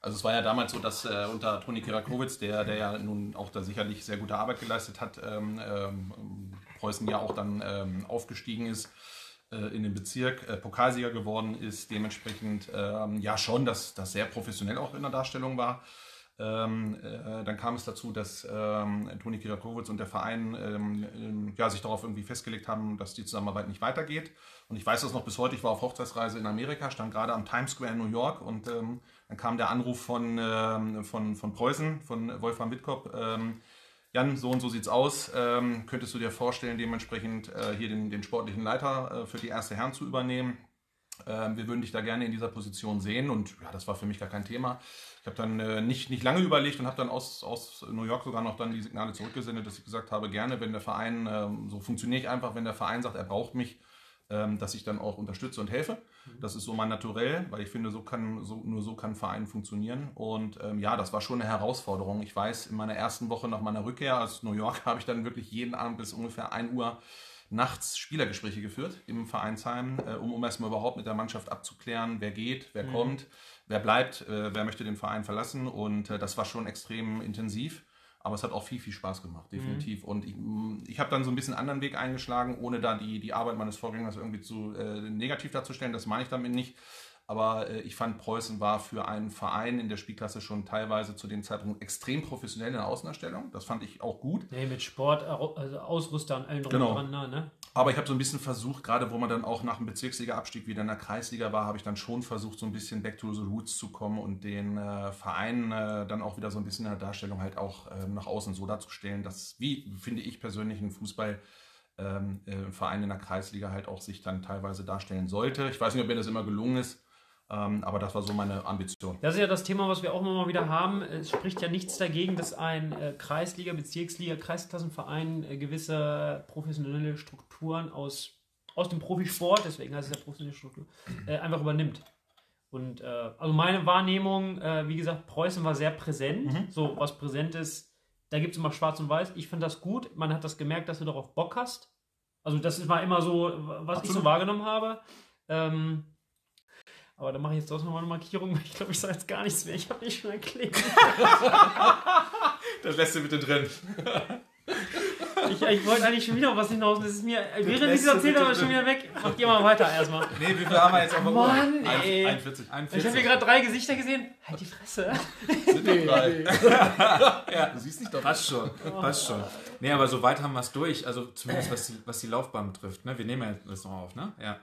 Also es war ja damals so, dass äh, unter Toni Kirakowitz, der, der ja nun auch da sicherlich sehr gute Arbeit geleistet hat, ähm, ähm, Preußen ja auch dann ähm, aufgestiegen ist in den Bezirk, äh, Pokalsieger geworden ist, dementsprechend ähm, ja schon, dass das sehr professionell auch in der Darstellung war. Ähm, äh, dann kam es dazu, dass ähm, Toni Kirakowitz und der Verein ähm, ähm, ja, sich darauf irgendwie festgelegt haben, dass die Zusammenarbeit nicht weitergeht. Und ich weiß das noch bis heute, ich war auf Hochzeitsreise in Amerika, stand gerade am Times Square in New York und ähm, dann kam der Anruf von, von, von Preußen, von Wolfram Wittkopp. Jan, so und so sieht's aus. Ähm, könntest du dir vorstellen, dementsprechend äh, hier den, den sportlichen Leiter äh, für die erste Herren zu übernehmen? Ähm, wir würden dich da gerne in dieser Position sehen und ja, das war für mich gar kein Thema. Ich habe dann äh, nicht, nicht lange überlegt und habe dann aus, aus New York sogar noch dann die Signale zurückgesendet, dass ich gesagt habe, gerne, wenn der Verein, ähm, so funktioniere ich einfach, wenn der Verein sagt, er braucht mich, dass ich dann auch unterstütze und helfe. Das ist so mein Naturell, weil ich finde, so kann, so, nur so kann ein Verein funktionieren. Und ähm, ja, das war schon eine Herausforderung. Ich weiß, in meiner ersten Woche nach meiner Rückkehr aus New York habe ich dann wirklich jeden Abend bis ungefähr 1 Uhr nachts Spielergespräche geführt im Vereinsheim, äh, um, um erstmal überhaupt mit der Mannschaft abzuklären, wer geht, wer kommt, wer bleibt, äh, wer möchte den Verein verlassen. Und äh, das war schon extrem intensiv. Aber es hat auch viel, viel Spaß gemacht, definitiv. Und ich, mm, ich habe dann so ein bisschen einen anderen Weg eingeschlagen, ohne da die, die Arbeit meines Vorgängers irgendwie zu äh, negativ darzustellen. Das meine ich damit nicht. Aber äh, ich fand, Preußen war für einen Verein in der Spielklasse schon teilweise zu dem Zeitpunkt extrem professionell in der Außenerstellung. Das fand ich auch gut. Nee, mit Sport, also Ausrüster allen drum Genau. und dran, ne, ne? Aber ich habe so ein bisschen versucht, gerade wo man dann auch nach dem Bezirksliga-Abstieg wieder in der Kreisliga war, habe ich dann schon versucht, so ein bisschen back to the roots zu kommen und den äh, Verein äh, dann auch wieder so ein bisschen in der Darstellung halt auch ähm, nach außen so darzustellen, dass, wie finde ich persönlich, ein Fußball ähm, äh, Verein in der Kreisliga halt auch sich dann teilweise darstellen sollte. Ich weiß nicht, ob mir das immer gelungen ist, aber das war so meine Ambition. Das ist ja das Thema, was wir auch immer mal wieder haben. Es spricht ja nichts dagegen, dass ein äh, Kreisliga, Bezirksliga, Kreisklassenverein äh, gewisse professionelle Strukturen aus, aus dem Profisport, deswegen heißt es ja professionelle Struktur, äh, einfach übernimmt. Und also meine Wahrnehmung, wie gesagt, Preußen war sehr präsent. So was präsent ist, da gibt es immer schwarz und weiß. Ich finde das gut. Man hat das gemerkt, dass du darauf Bock hast. Also das war immer so, was ich so Absolut. wahrgenommen habe. Ähm, aber da mache ich jetzt trotzdem mal eine Markierung, weil ich glaube, ich sage jetzt gar nichts mehr. Ich habe nicht schon erklärt. Das lässt du bitte drin. Ich, ich wollte eigentlich schon wieder auf was hinaus. Das ist mir, während ich lässt es du erzählt bitte schon wieder weg. Macht ihr mal weiter erstmal. Nee, wie viel haben wir jetzt auf der Uhr? Mann, ey. 41. Ich habe 41. hier gerade drei Gesichter gesehen. Halt die Fresse. Sind wir drei. Ja, Du siehst nicht doch. passt schon. Passt schon. Nee, aber soweit haben wir es durch. Also zumindest was die, was die Laufbahn betrifft. Ne? Wir nehmen ja das noch auf, ne? Ja.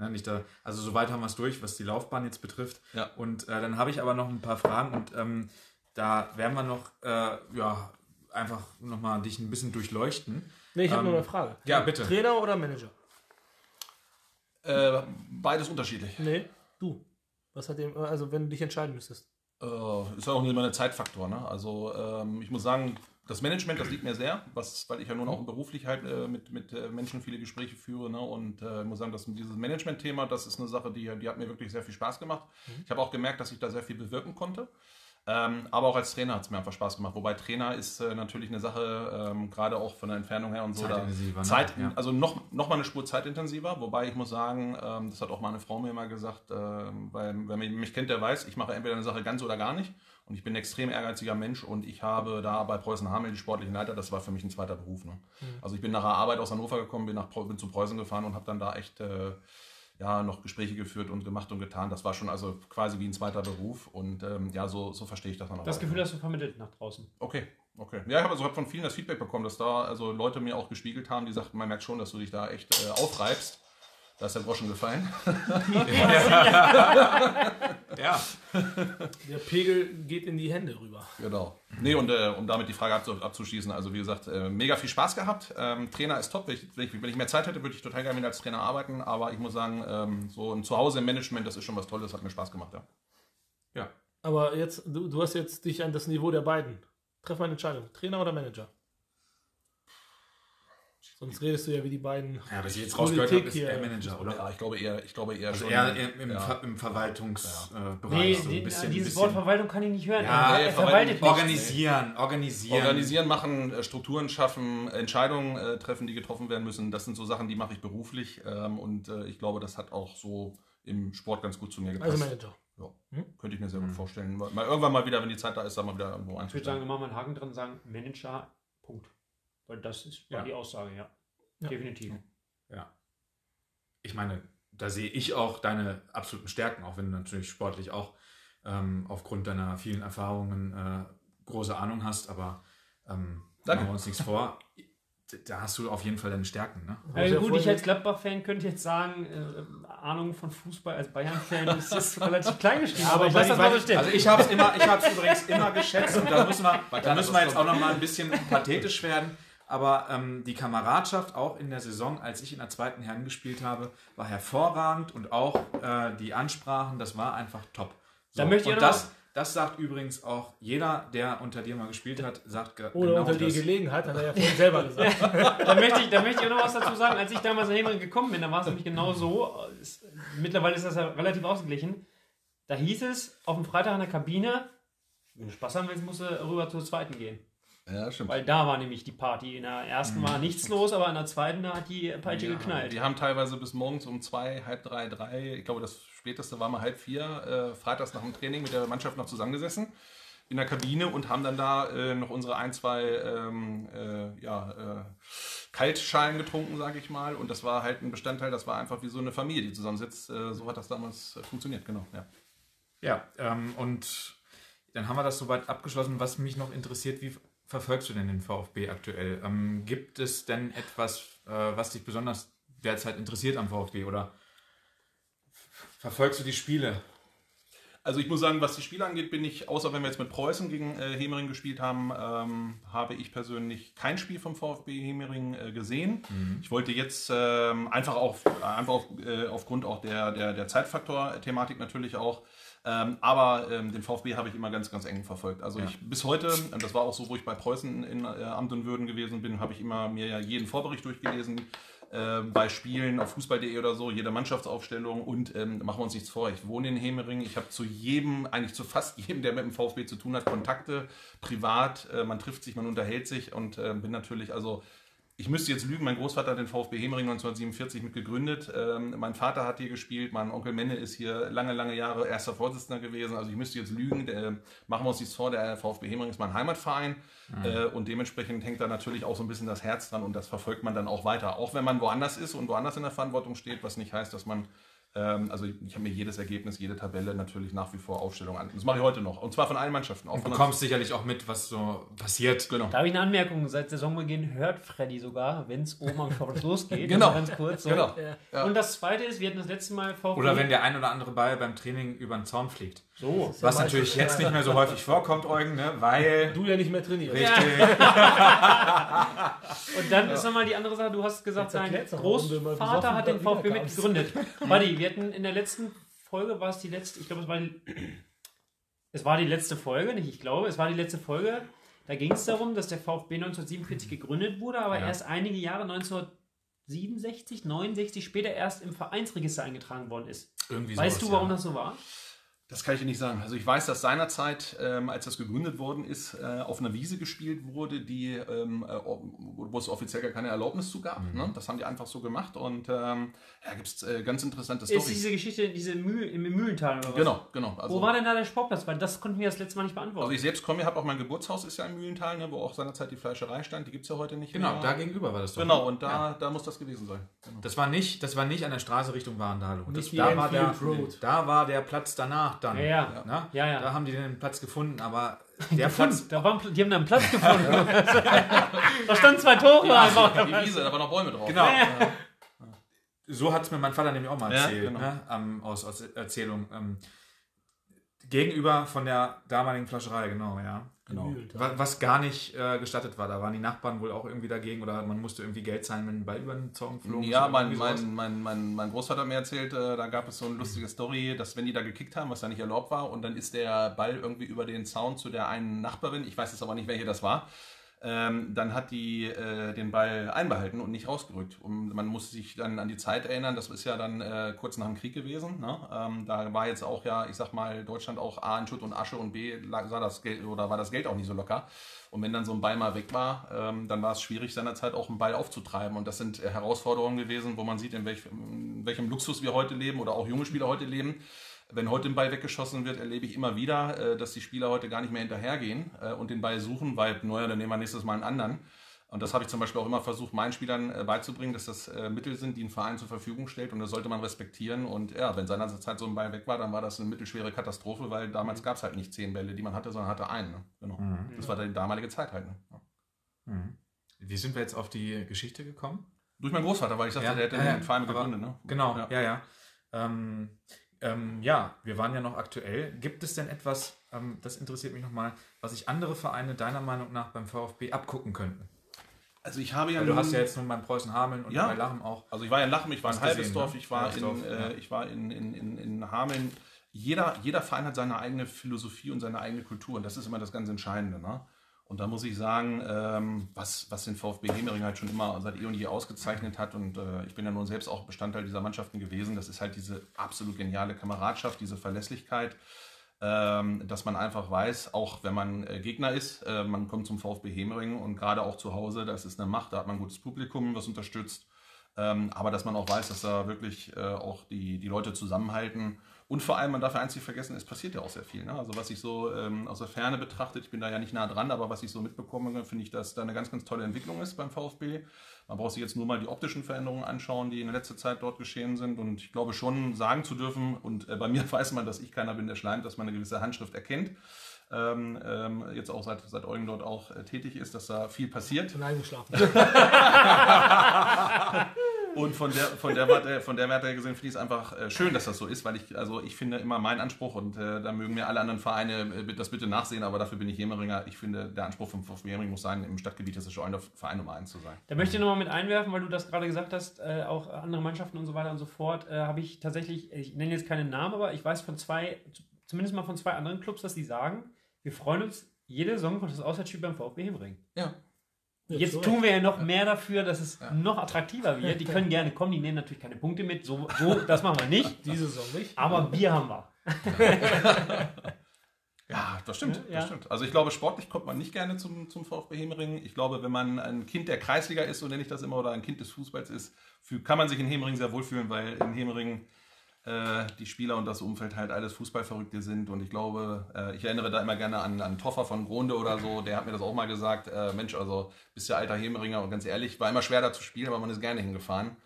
Ne, nicht da, also soweit haben wir es durch, was die Laufbahn jetzt betrifft. Ja. Und äh, dann habe ich aber noch ein paar Fragen und ähm, da werden wir noch, äh, ja, einfach nochmal dich ein bisschen durchleuchten. Nee, ich habe Ähm, nur eine Frage. Ja, bitte. Trainer oder Manager? Äh, beides unterschiedlich. Nee, du. Was hat dem, also wenn du dich entscheiden müsstest. Äh, ist auch immer ein Zeitfaktor. Ne? Also ähm, ich muss sagen, das Management, das liegt mir sehr, was, weil ich ja nun auch beruflich halt äh, mit, mit äh, Menschen viele Gespräche führe. Ne? Und äh, ich muss sagen, dass dieses Management-Thema, das ist eine Sache, die, die hat mir wirklich sehr viel Spaß gemacht. Ich habe auch gemerkt, dass ich da sehr viel bewirken konnte. Ähm, aber auch als Trainer hat es mir einfach Spaß gemacht. Wobei Trainer ist äh, natürlich eine Sache, ähm, gerade auch von der Entfernung her und so. Da, Zeitintensiver, ne? Zeit, Ja. Also noch, noch mal eine Spur zeitintensiver. Wobei ich muss sagen, ähm, das hat auch meine Frau mir immer gesagt, ähm, weil wer mich, mich kennt, der weiß, ich mache entweder eine Sache ganz oder gar nicht. Und ich bin ein extrem ehrgeiziger Mensch und ich habe da bei Preußen Hamel die sportlichen Leiter, das war für mich ein zweiter Beruf. Ne? Also ich bin nach der Arbeit aus Hannover gekommen, bin, nach, bin zu Preußen gefahren und habe dann da echt äh, ja, noch Gespräche geführt und gemacht und getan. Das war schon also quasi wie ein zweiter Beruf und ähm, ja, so, so verstehe ich das dann auch. Das. Gefühl hast du vermittelt nach draußen. Okay, okay. Ja, ich habe also hab von vielen das Feedback bekommen, dass da also Leute mir auch gespiegelt haben, die sagten, man merkt schon, dass du dich da echt äh, aufreibst. Da ist der Groschen gefallen. Ja. Der Pegel geht in die Hände rüber. genau. Nee, und äh, um damit die Frage abzu abzuschließen, also wie gesagt, äh, mega viel Spaß gehabt. Ähm, Trainer ist top. Wenn ich, wenn, ich, wenn ich mehr Zeit hätte, würde ich total gerne wieder als Trainer arbeiten. Aber ich muss sagen, ähm, so ein Zuhause im Management, das ist schon was Tolles, hat mir Spaß gemacht, ja. Ja. Aber jetzt, du, du hast jetzt dich an das Niveau der beiden. Treff mal eine Entscheidung. Trainer oder Manager? Sonst redest du ja wie die beiden. Ja, was ich jetzt Politik rausgehört habe, ist hier. eher Manager, oder? Ja, ich glaube eher, ich glaube eher Also schon. eher im, im, ja. Ver im Verwaltungsbereich. Nee, so ein bisschen, dieses ein Wort bisschen Verwaltung kann ich nicht hören. Ja, er, er verwaltet nicht. organisieren, organisieren. Organisieren, machen, äh, Strukturen schaffen, Entscheidungen äh, treffen, die getroffen werden müssen. Das sind so Sachen, die mache ich beruflich. Ähm, und äh, ich glaube, das hat auch so im Sport ganz gut zu mir gepasst. Also Manager. ja, könnte ich mir sehr gut vorstellen. Mal, irgendwann mal wieder, wenn die Zeit da ist, da mal wieder irgendwo Ich würde sagen, wir machen mal einen Haken dran und sagen Manager, Punkt. Weil das ist war Ja. die Aussage, ja. Ja. Definitiv. Ja. Ich meine, da sehe ich auch deine absoluten Stärken, auch wenn du natürlich sportlich auch ähm, aufgrund deiner vielen Erfahrungen äh, große Ahnung hast, aber ähm, Danke. machen wir uns nichts vor. Da hast du auf jeden Fall deine Stärken, ne? Also gut, ich als Gladbach-Fan könnte jetzt sagen, äh, Ahnung von Fußball als Bayern-Fan ist das relativ klein geschrieben. aber ich weiß, das bestimmt. Also ich habe es immer, ich habe es übrigens immer geschätzt und da müssen wir, da müssen wir jetzt auch noch mal ein bisschen pathetisch werden. Aber ähm, die Kameradschaft auch in der Saison, als ich in der zweiten Herren gespielt habe, war hervorragend und auch äh, die Ansprachen, das war einfach top. So, Da möchte ich und das, Das sagt übrigens auch jeder, der unter dir mal gespielt hat, sagt Oder genau unter die das. Gelegenheit, hat er ja vorhin selber gesagt. da, möchte ich, da möchte ich auch noch was dazu sagen. Als ich damals nach Hemering gekommen bin, da war es nämlich genau so. Es, mittlerweile ist das ja relativ ausgeglichen. Da hieß es auf dem Freitag in der Kabine, wenn du Spaß haben willst, musst du rüber zur zweiten gehen. Ja, stimmt. Weil da war nämlich die Party. In der ersten war nichts los, aber in der zweiten da hat die Peitsche Ja, geknallt. Die haben teilweise bis morgens um zwei, halb drei, drei, ich glaube das späteste war mal halb vier, äh, freitags nach dem Training mit der Mannschaft noch zusammengesessen in der Kabine und haben dann da äh, noch unsere ein, zwei ähm, äh, ja, äh, Kaltschalen getrunken, sage ich mal. Und das war halt ein Bestandteil, das war einfach wie so eine Familie, die zusammensitzt. Äh, so hat das damals funktioniert, genau. Ja. Ja, ähm, und dann haben wir das soweit abgeschlossen. Was mich noch interessiert, wie verfolgst du denn den VfB aktuell? Ähm, gibt es denn etwas, äh, was dich besonders derzeit interessiert am VfB oder verfolgst du die Spiele? Also ich muss sagen, was die Spiele angeht, bin ich, außer wenn wir jetzt mit Preußen gegen äh, Hemering gespielt haben, ähm, habe ich persönlich kein Spiel vom VfB Hemering äh, gesehen. Ich wollte jetzt ähm, einfach, auf, einfach auf, äh, aufgrund auch der, der, der Zeitfaktor-Thematik natürlich auch, ähm, aber ähm, den VfB habe ich immer ganz, ganz eng verfolgt. Also ich bis heute, und das war auch so, wo ich bei Preußen in äh, Amt und Würden gewesen bin, habe ich immer mir ja jeden Vorbericht durchgelesen, äh, bei Spielen auf Fußball.de oder so, jede Mannschaftsaufstellung und ähm, machen wir uns nichts vor, ich wohne in Hemering, ich habe zu jedem, eigentlich zu fast jedem, der mit dem VfB zu tun hat, Kontakte, privat, äh, man trifft sich, man unterhält sich und äh, bin natürlich, also ich müsste jetzt lügen, mein Großvater hat den VfB Hemering 1947 mit gegründet. Ähm, mein Vater hat hier gespielt, mein Onkel Menne ist hier lange, lange Jahre erster Vorsitzender gewesen. Also ich müsste jetzt lügen, der, machen wir uns nichts vor, der VfB Hemering ist mein Heimatverein äh, und dementsprechend hängt da natürlich auch so ein bisschen das Herz dran und das verfolgt man dann auch weiter. Auch wenn man woanders ist und woanders in der Verantwortung steht, was nicht heißt, dass man also ich habe mir jedes Ergebnis, jede Tabelle natürlich nach wie vor Aufstellung an. Das mache ich heute noch. Und zwar von allen Mannschaften. Auch Du von der- bekommst sicherlich auch mit, was so passiert. Genau. Da habe ich eine Anmerkung. Seit Saisonbeginn hört Freddy sogar, wenn es oben am Short losgeht. Genau. Also Ganz kurz. So. Genau. Ja. Und das zweite ist, wir hatten das letzte Mal VfB. Oder wenn der ein oder andere Ball beim Training über den Zaun fliegt. So. Was natürlich jetzt nicht mehr so häufig vorkommt, Eugen, ne? weil... Du ja nicht mehr trainierst. Richtig. Und dann ist nochmal die andere Sache, du hast gesagt, Jetzt dein Großvater hat den VfB mitgegründet. Buddy, wir hatten in der letzten Folge, war es die letzte, ich glaube, es war die, es war die letzte Folge, nicht ich glaube, es war die letzte Folge. Da ging es darum, dass der VfB 1947 gegründet wurde, aber Ja. erst einige Jahre 1967, 69 später erst im Vereinsregister eingetragen worden ist. Irgendwie Weißt sowas, du, warum ja. das so war? Das kann ich dir nicht sagen. Also ich weiß, dass seinerzeit, ähm, als das gegründet worden ist, äh, auf einer Wiese gespielt wurde, die, ähm, äh, wo es offiziell gar keine Erlaubnis zu gab. Ne? Das haben die einfach so gemacht und ähm, ja, gibt es äh, ganz interessante Ist Storys. diese Geschichte, diese Mühl, im Mühlental oder was? Genau, genau. Also, Wo war denn da der Sportplatz? Weil das konnten wir das letzte Mal nicht beantworten. also ich selbst komme, habe auch mein Geburtshaus ist ja im Mühlental, ne, wo auch seinerzeit die Fleischerei stand. Die gibt es ja heute nicht Genau, mehr. da gegenüber war das doch. Genau, und da, Ja. da muss das gewesen sein. Genau. Das war nicht, das war nicht an der Straße Richtung Warendalo. Das, da, war der, da war der Platz danach dann. Ja, ja. Na? Ja, ja. Da haben die den Platz gefunden, aber der. Platz. Da waren, die haben da einen Platz gefunden. da standen zwei Tore einfach. Die Wiese, da waren noch Bäume drauf. Genau. So hat es mir mein Vater nämlich auch mal Ja, erzählt, genau. ne? ähm, aus, aus Erzählung. Ähm, gegenüber von der damaligen Flascherei, genau, ja. Genau. Mühlental. Was, was gar nicht äh, gestattet war. Da waren die Nachbarn wohl auch irgendwie dagegen oder man musste irgendwie Geld zahlen, wenn ein Ball über den Zaun flog. Ja, mein, mein, mein, mein, mein Großvater hat mir erzählt, äh, da gab es so eine lustige Story, dass wenn die da gekickt haben, was da nicht erlaubt war, und dann ist der Ball irgendwie über den Zaun zu der einen Nachbarin, ich weiß jetzt aber nicht, welche das war, ähm, dann hat die äh, den Ball einbehalten und nicht rausgerückt. Und man muss sich dann an die Zeit erinnern, das ist ja dann äh, kurz nach dem Krieg gewesen. Ne? Ähm, da war jetzt auch ja, ich sag mal, Deutschland auch A in Schutt und Asche und B sah das Geld oder war das Geld auch nicht so locker. Und wenn dann so ein Ball mal weg war, ähm, dann war es schwierig, seinerzeit auch einen Ball aufzutreiben. Und das sind äh, Herausforderungen gewesen, wo man sieht, in, welch, in welchem Luxus wir heute leben oder auch junge Spieler heute leben. Wenn heute ein Ball weggeschossen wird, erlebe ich immer wieder, äh, dass die Spieler heute gar nicht mehr hinterhergehen äh, und den Ball suchen, weil, naja, dann nehmen wir nächstes Mal einen anderen. Und das habe ich zum Beispiel auch immer versucht, meinen Spielern äh, beizubringen, dass das Mittel sind, die ein Verein zur Verfügung stellt und das sollte man respektieren. Und ja, wenn seinerzeit so ein Ball weg war, dann war das eine mittelschwere Katastrophe, weil damals gab es halt nicht zehn Bälle, die man hatte, sondern hatte einen. Ne? Genau. Das war die damalige Zeit halt. Ne? Mhm. Wie sind wir jetzt auf die Geschichte gekommen? Durch meinen Großvater, weil ich dachte, Ja, der hätte ja, ja, einen Verein gegründet. Ne? Genau, Ja. ja, ja. Ähm, ähm, ja, wir waren ja noch aktuell. Gibt es denn etwas, ähm, das interessiert mich nochmal, was sich andere Vereine deiner Meinung nach beim VfB abgucken könnten? Also ich habe ja Weil du hast ja jetzt nun beim Preußen Hameln und Ja. bei Lachem auch. Also ich war in Lachem, ich war in Halbesdorf, ne? ich war, in, ja. äh, ich war in, in, in, in Hameln. jeder, jeder Verein hat seine eigene Philosophie und seine eigene Kultur und das ist immer das ganz Entscheidende. Ne? Und da muss ich sagen, ähm, was, was den VfB Hemering halt schon immer seit eh und je ausgezeichnet hat und äh, ich bin ja nun selbst auch Bestandteil dieser Mannschaften gewesen, das ist halt diese absolut geniale Kameradschaft, diese Verlässlichkeit, ähm, dass man einfach weiß, auch wenn man äh, Gegner ist, äh, man kommt zum VfB Hemering und gerade auch zu Hause, das ist eine Macht, da hat man ein gutes Publikum, was unterstützt, ähm, aber dass man auch weiß, dass da wirklich äh, auch die, die Leute zusammenhalten und vor allem, man darf ja eins nicht vergessen, es passiert ja auch sehr viel. Ne? Also was ich so ähm, aus der Ferne betrachtet, ich bin da ja nicht nah dran, aber was ich so mitbekomme, finde ich, dass da eine ganz, ganz tolle Entwicklung ist beim VfB. Man braucht sich jetzt nur mal die optischen Veränderungen anschauen, die in der letzten Zeit dort geschehen sind. Und ich glaube schon sagen zu dürfen, und äh, bei mir weiß man, dass ich keiner bin, der schleimt, dass man eine gewisse Handschrift erkennt. Ähm, ähm, jetzt auch seit, seit Eugen dort auch äh, tätig ist, dass da viel passiert. Bin eingeschlafen. Und von der, von der Warte, von der Warte her gesehen finde ich es einfach äh, schön, dass das so ist, weil ich, also ich finde immer mein Anspruch und äh, da mögen mir alle anderen Vereine äh, das bitte nachsehen, aber dafür bin ich Hemeringer. Ich finde, der Anspruch vom VfB Hemering muss sein, im Stadtgebiet des Scheune Verein Nummer 1 zu sein. Da möchte ich nochmal mit einwerfen, weil du das gerade gesagt hast, äh, auch andere Mannschaften und so weiter und so fort, äh, habe ich tatsächlich, ich nenne jetzt keinen Namen, aber ich weiß von zwei, zumindest mal von zwei anderen Clubs, dass die sagen, wir freuen uns jede Saison auf das Auswärtsspiel beim VfB Hemering. Ja. Jetzt so. tun wir ja noch mehr dafür, dass es noch attraktiver wird. Die können gerne kommen, die nehmen natürlich keine Punkte mit. So, so das machen wir nicht. Diese Saison nicht. Aber Bier haben wir. Ja, das stimmt, Ja. das stimmt. Also ich glaube, sportlich kommt man nicht gerne zum, zum VfB Hemering. Ich glaube, wenn man ein Kind der Kreisliga ist, so nenne ich das immer, oder ein Kind des Fußballs ist, kann man sich in Hemering sehr wohlfühlen, weil in Hemering äh, die Spieler und das Umfeld halt alles Fußballverrückte sind. Und ich glaube, äh, ich erinnere da immer gerne an, an Toffer von Gronde oder so, der hat mir das auch mal gesagt, äh, Mensch, also bist ja alter Hemeringer und ganz ehrlich, war immer schwer da zu spielen, aber man ist gerne hingefahren.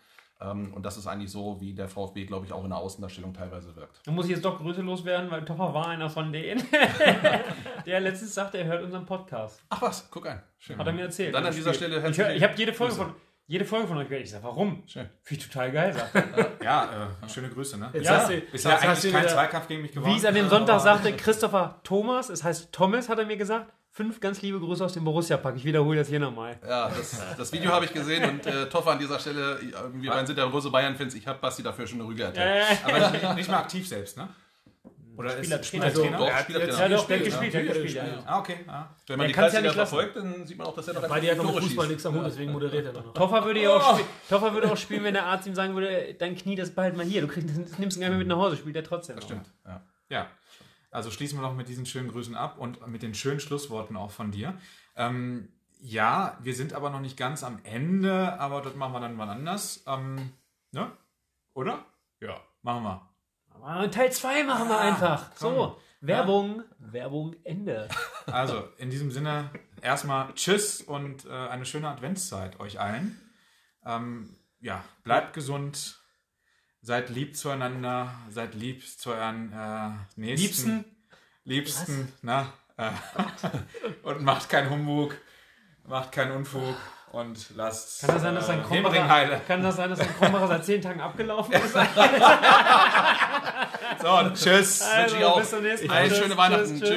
Ähm, und das ist eigentlich so, wie der VfB, glaube ich, auch in der Außendarstellung teilweise wirkt. Da muss ich jetzt doch Grüße loswerden, weil Topper war einer von denen, der letztens sagte, er hört unseren Podcast. Ach was, guck an. Schön. Hat er mir erzählt. Dann an dieser. Stelle Ich, hör- ich habe jede Folge Grüße. von jede Folge von euch gehört. Ich sag, warum? Schön. Finde ich total geil, sagt er. Ja, äh, schöne Grüße, ne? Jetzt Ja. hast du, Bisher jetzt hast eigentlich du kein Zweikampf gegen mich gewonnen. Wie es an dem Sonntag sagte, Christopher Thomas, es heißt Thomas, hat er mir gesagt. Fünf ganz liebe Grüße aus dem Borussia-Pack. Ich wiederhole das hier nochmal. Ja, das, das Video habe ich gesehen und äh, Toffer an dieser Stelle, wir beiden sind ja große Bayern-Fans, ich habe Basti dafür schon eine Rüge erteilt. Aber nicht, nicht mal aktiv selbst, ne? Oder Spieler- ist Trainer- Spielertrainer? Doch, er hat spielt jetzt- er Ja, doch, der hat gespielt, gespielt, der hat Ja, gespielt. Ja. Ah, okay. Ah. Wenn man Er die kann's ja Kreisliga nicht verfolgt, dann sieht man auch, dass er doch Bei dir hat noch mit Fußball nichts am Hut, deswegen moderiert er noch. Toffer würde, ja auch spiel- Toffer würde auch spielen, wenn der Arzt ihm sagen würde, dein Knie, das bald mal hier. Du kriegst, das nimmst ihn gar nicht mehr mit nach Hause, spielt er trotzdem. Das noch. stimmt, ja. Ja, also schließen wir noch mit diesen schönen Grüßen ab und mit den schönen Schlussworten auch von dir. Ähm, ja, wir sind aber noch nicht ganz am Ende, aber das machen wir dann mal anders. Ähm, ne? Oder? Ja, machen wir. Aber Teil 2 machen wir einfach. komm. So, Werbung, Werbung, Ende. Also, in diesem Sinne, erstmal Tschüss und äh, eine schöne Adventszeit euch allen. Ähm, ja, bleibt gesund, seid lieb zueinander, seid lieb zu euren äh, Nächsten. Liebsten? Liebsten, na. Äh, und macht keinen Humbug, macht keinen Unfug und lasst. Kann das sein, dass ein äh, kann das sein, dass ein Krombacher seit 10 Tagen abgelaufen ist? So, tschüss. Also, Wünsche ich auch. bis zum nächsten Mal. Eine schöne Weihnachten. tschüss, Tschüss.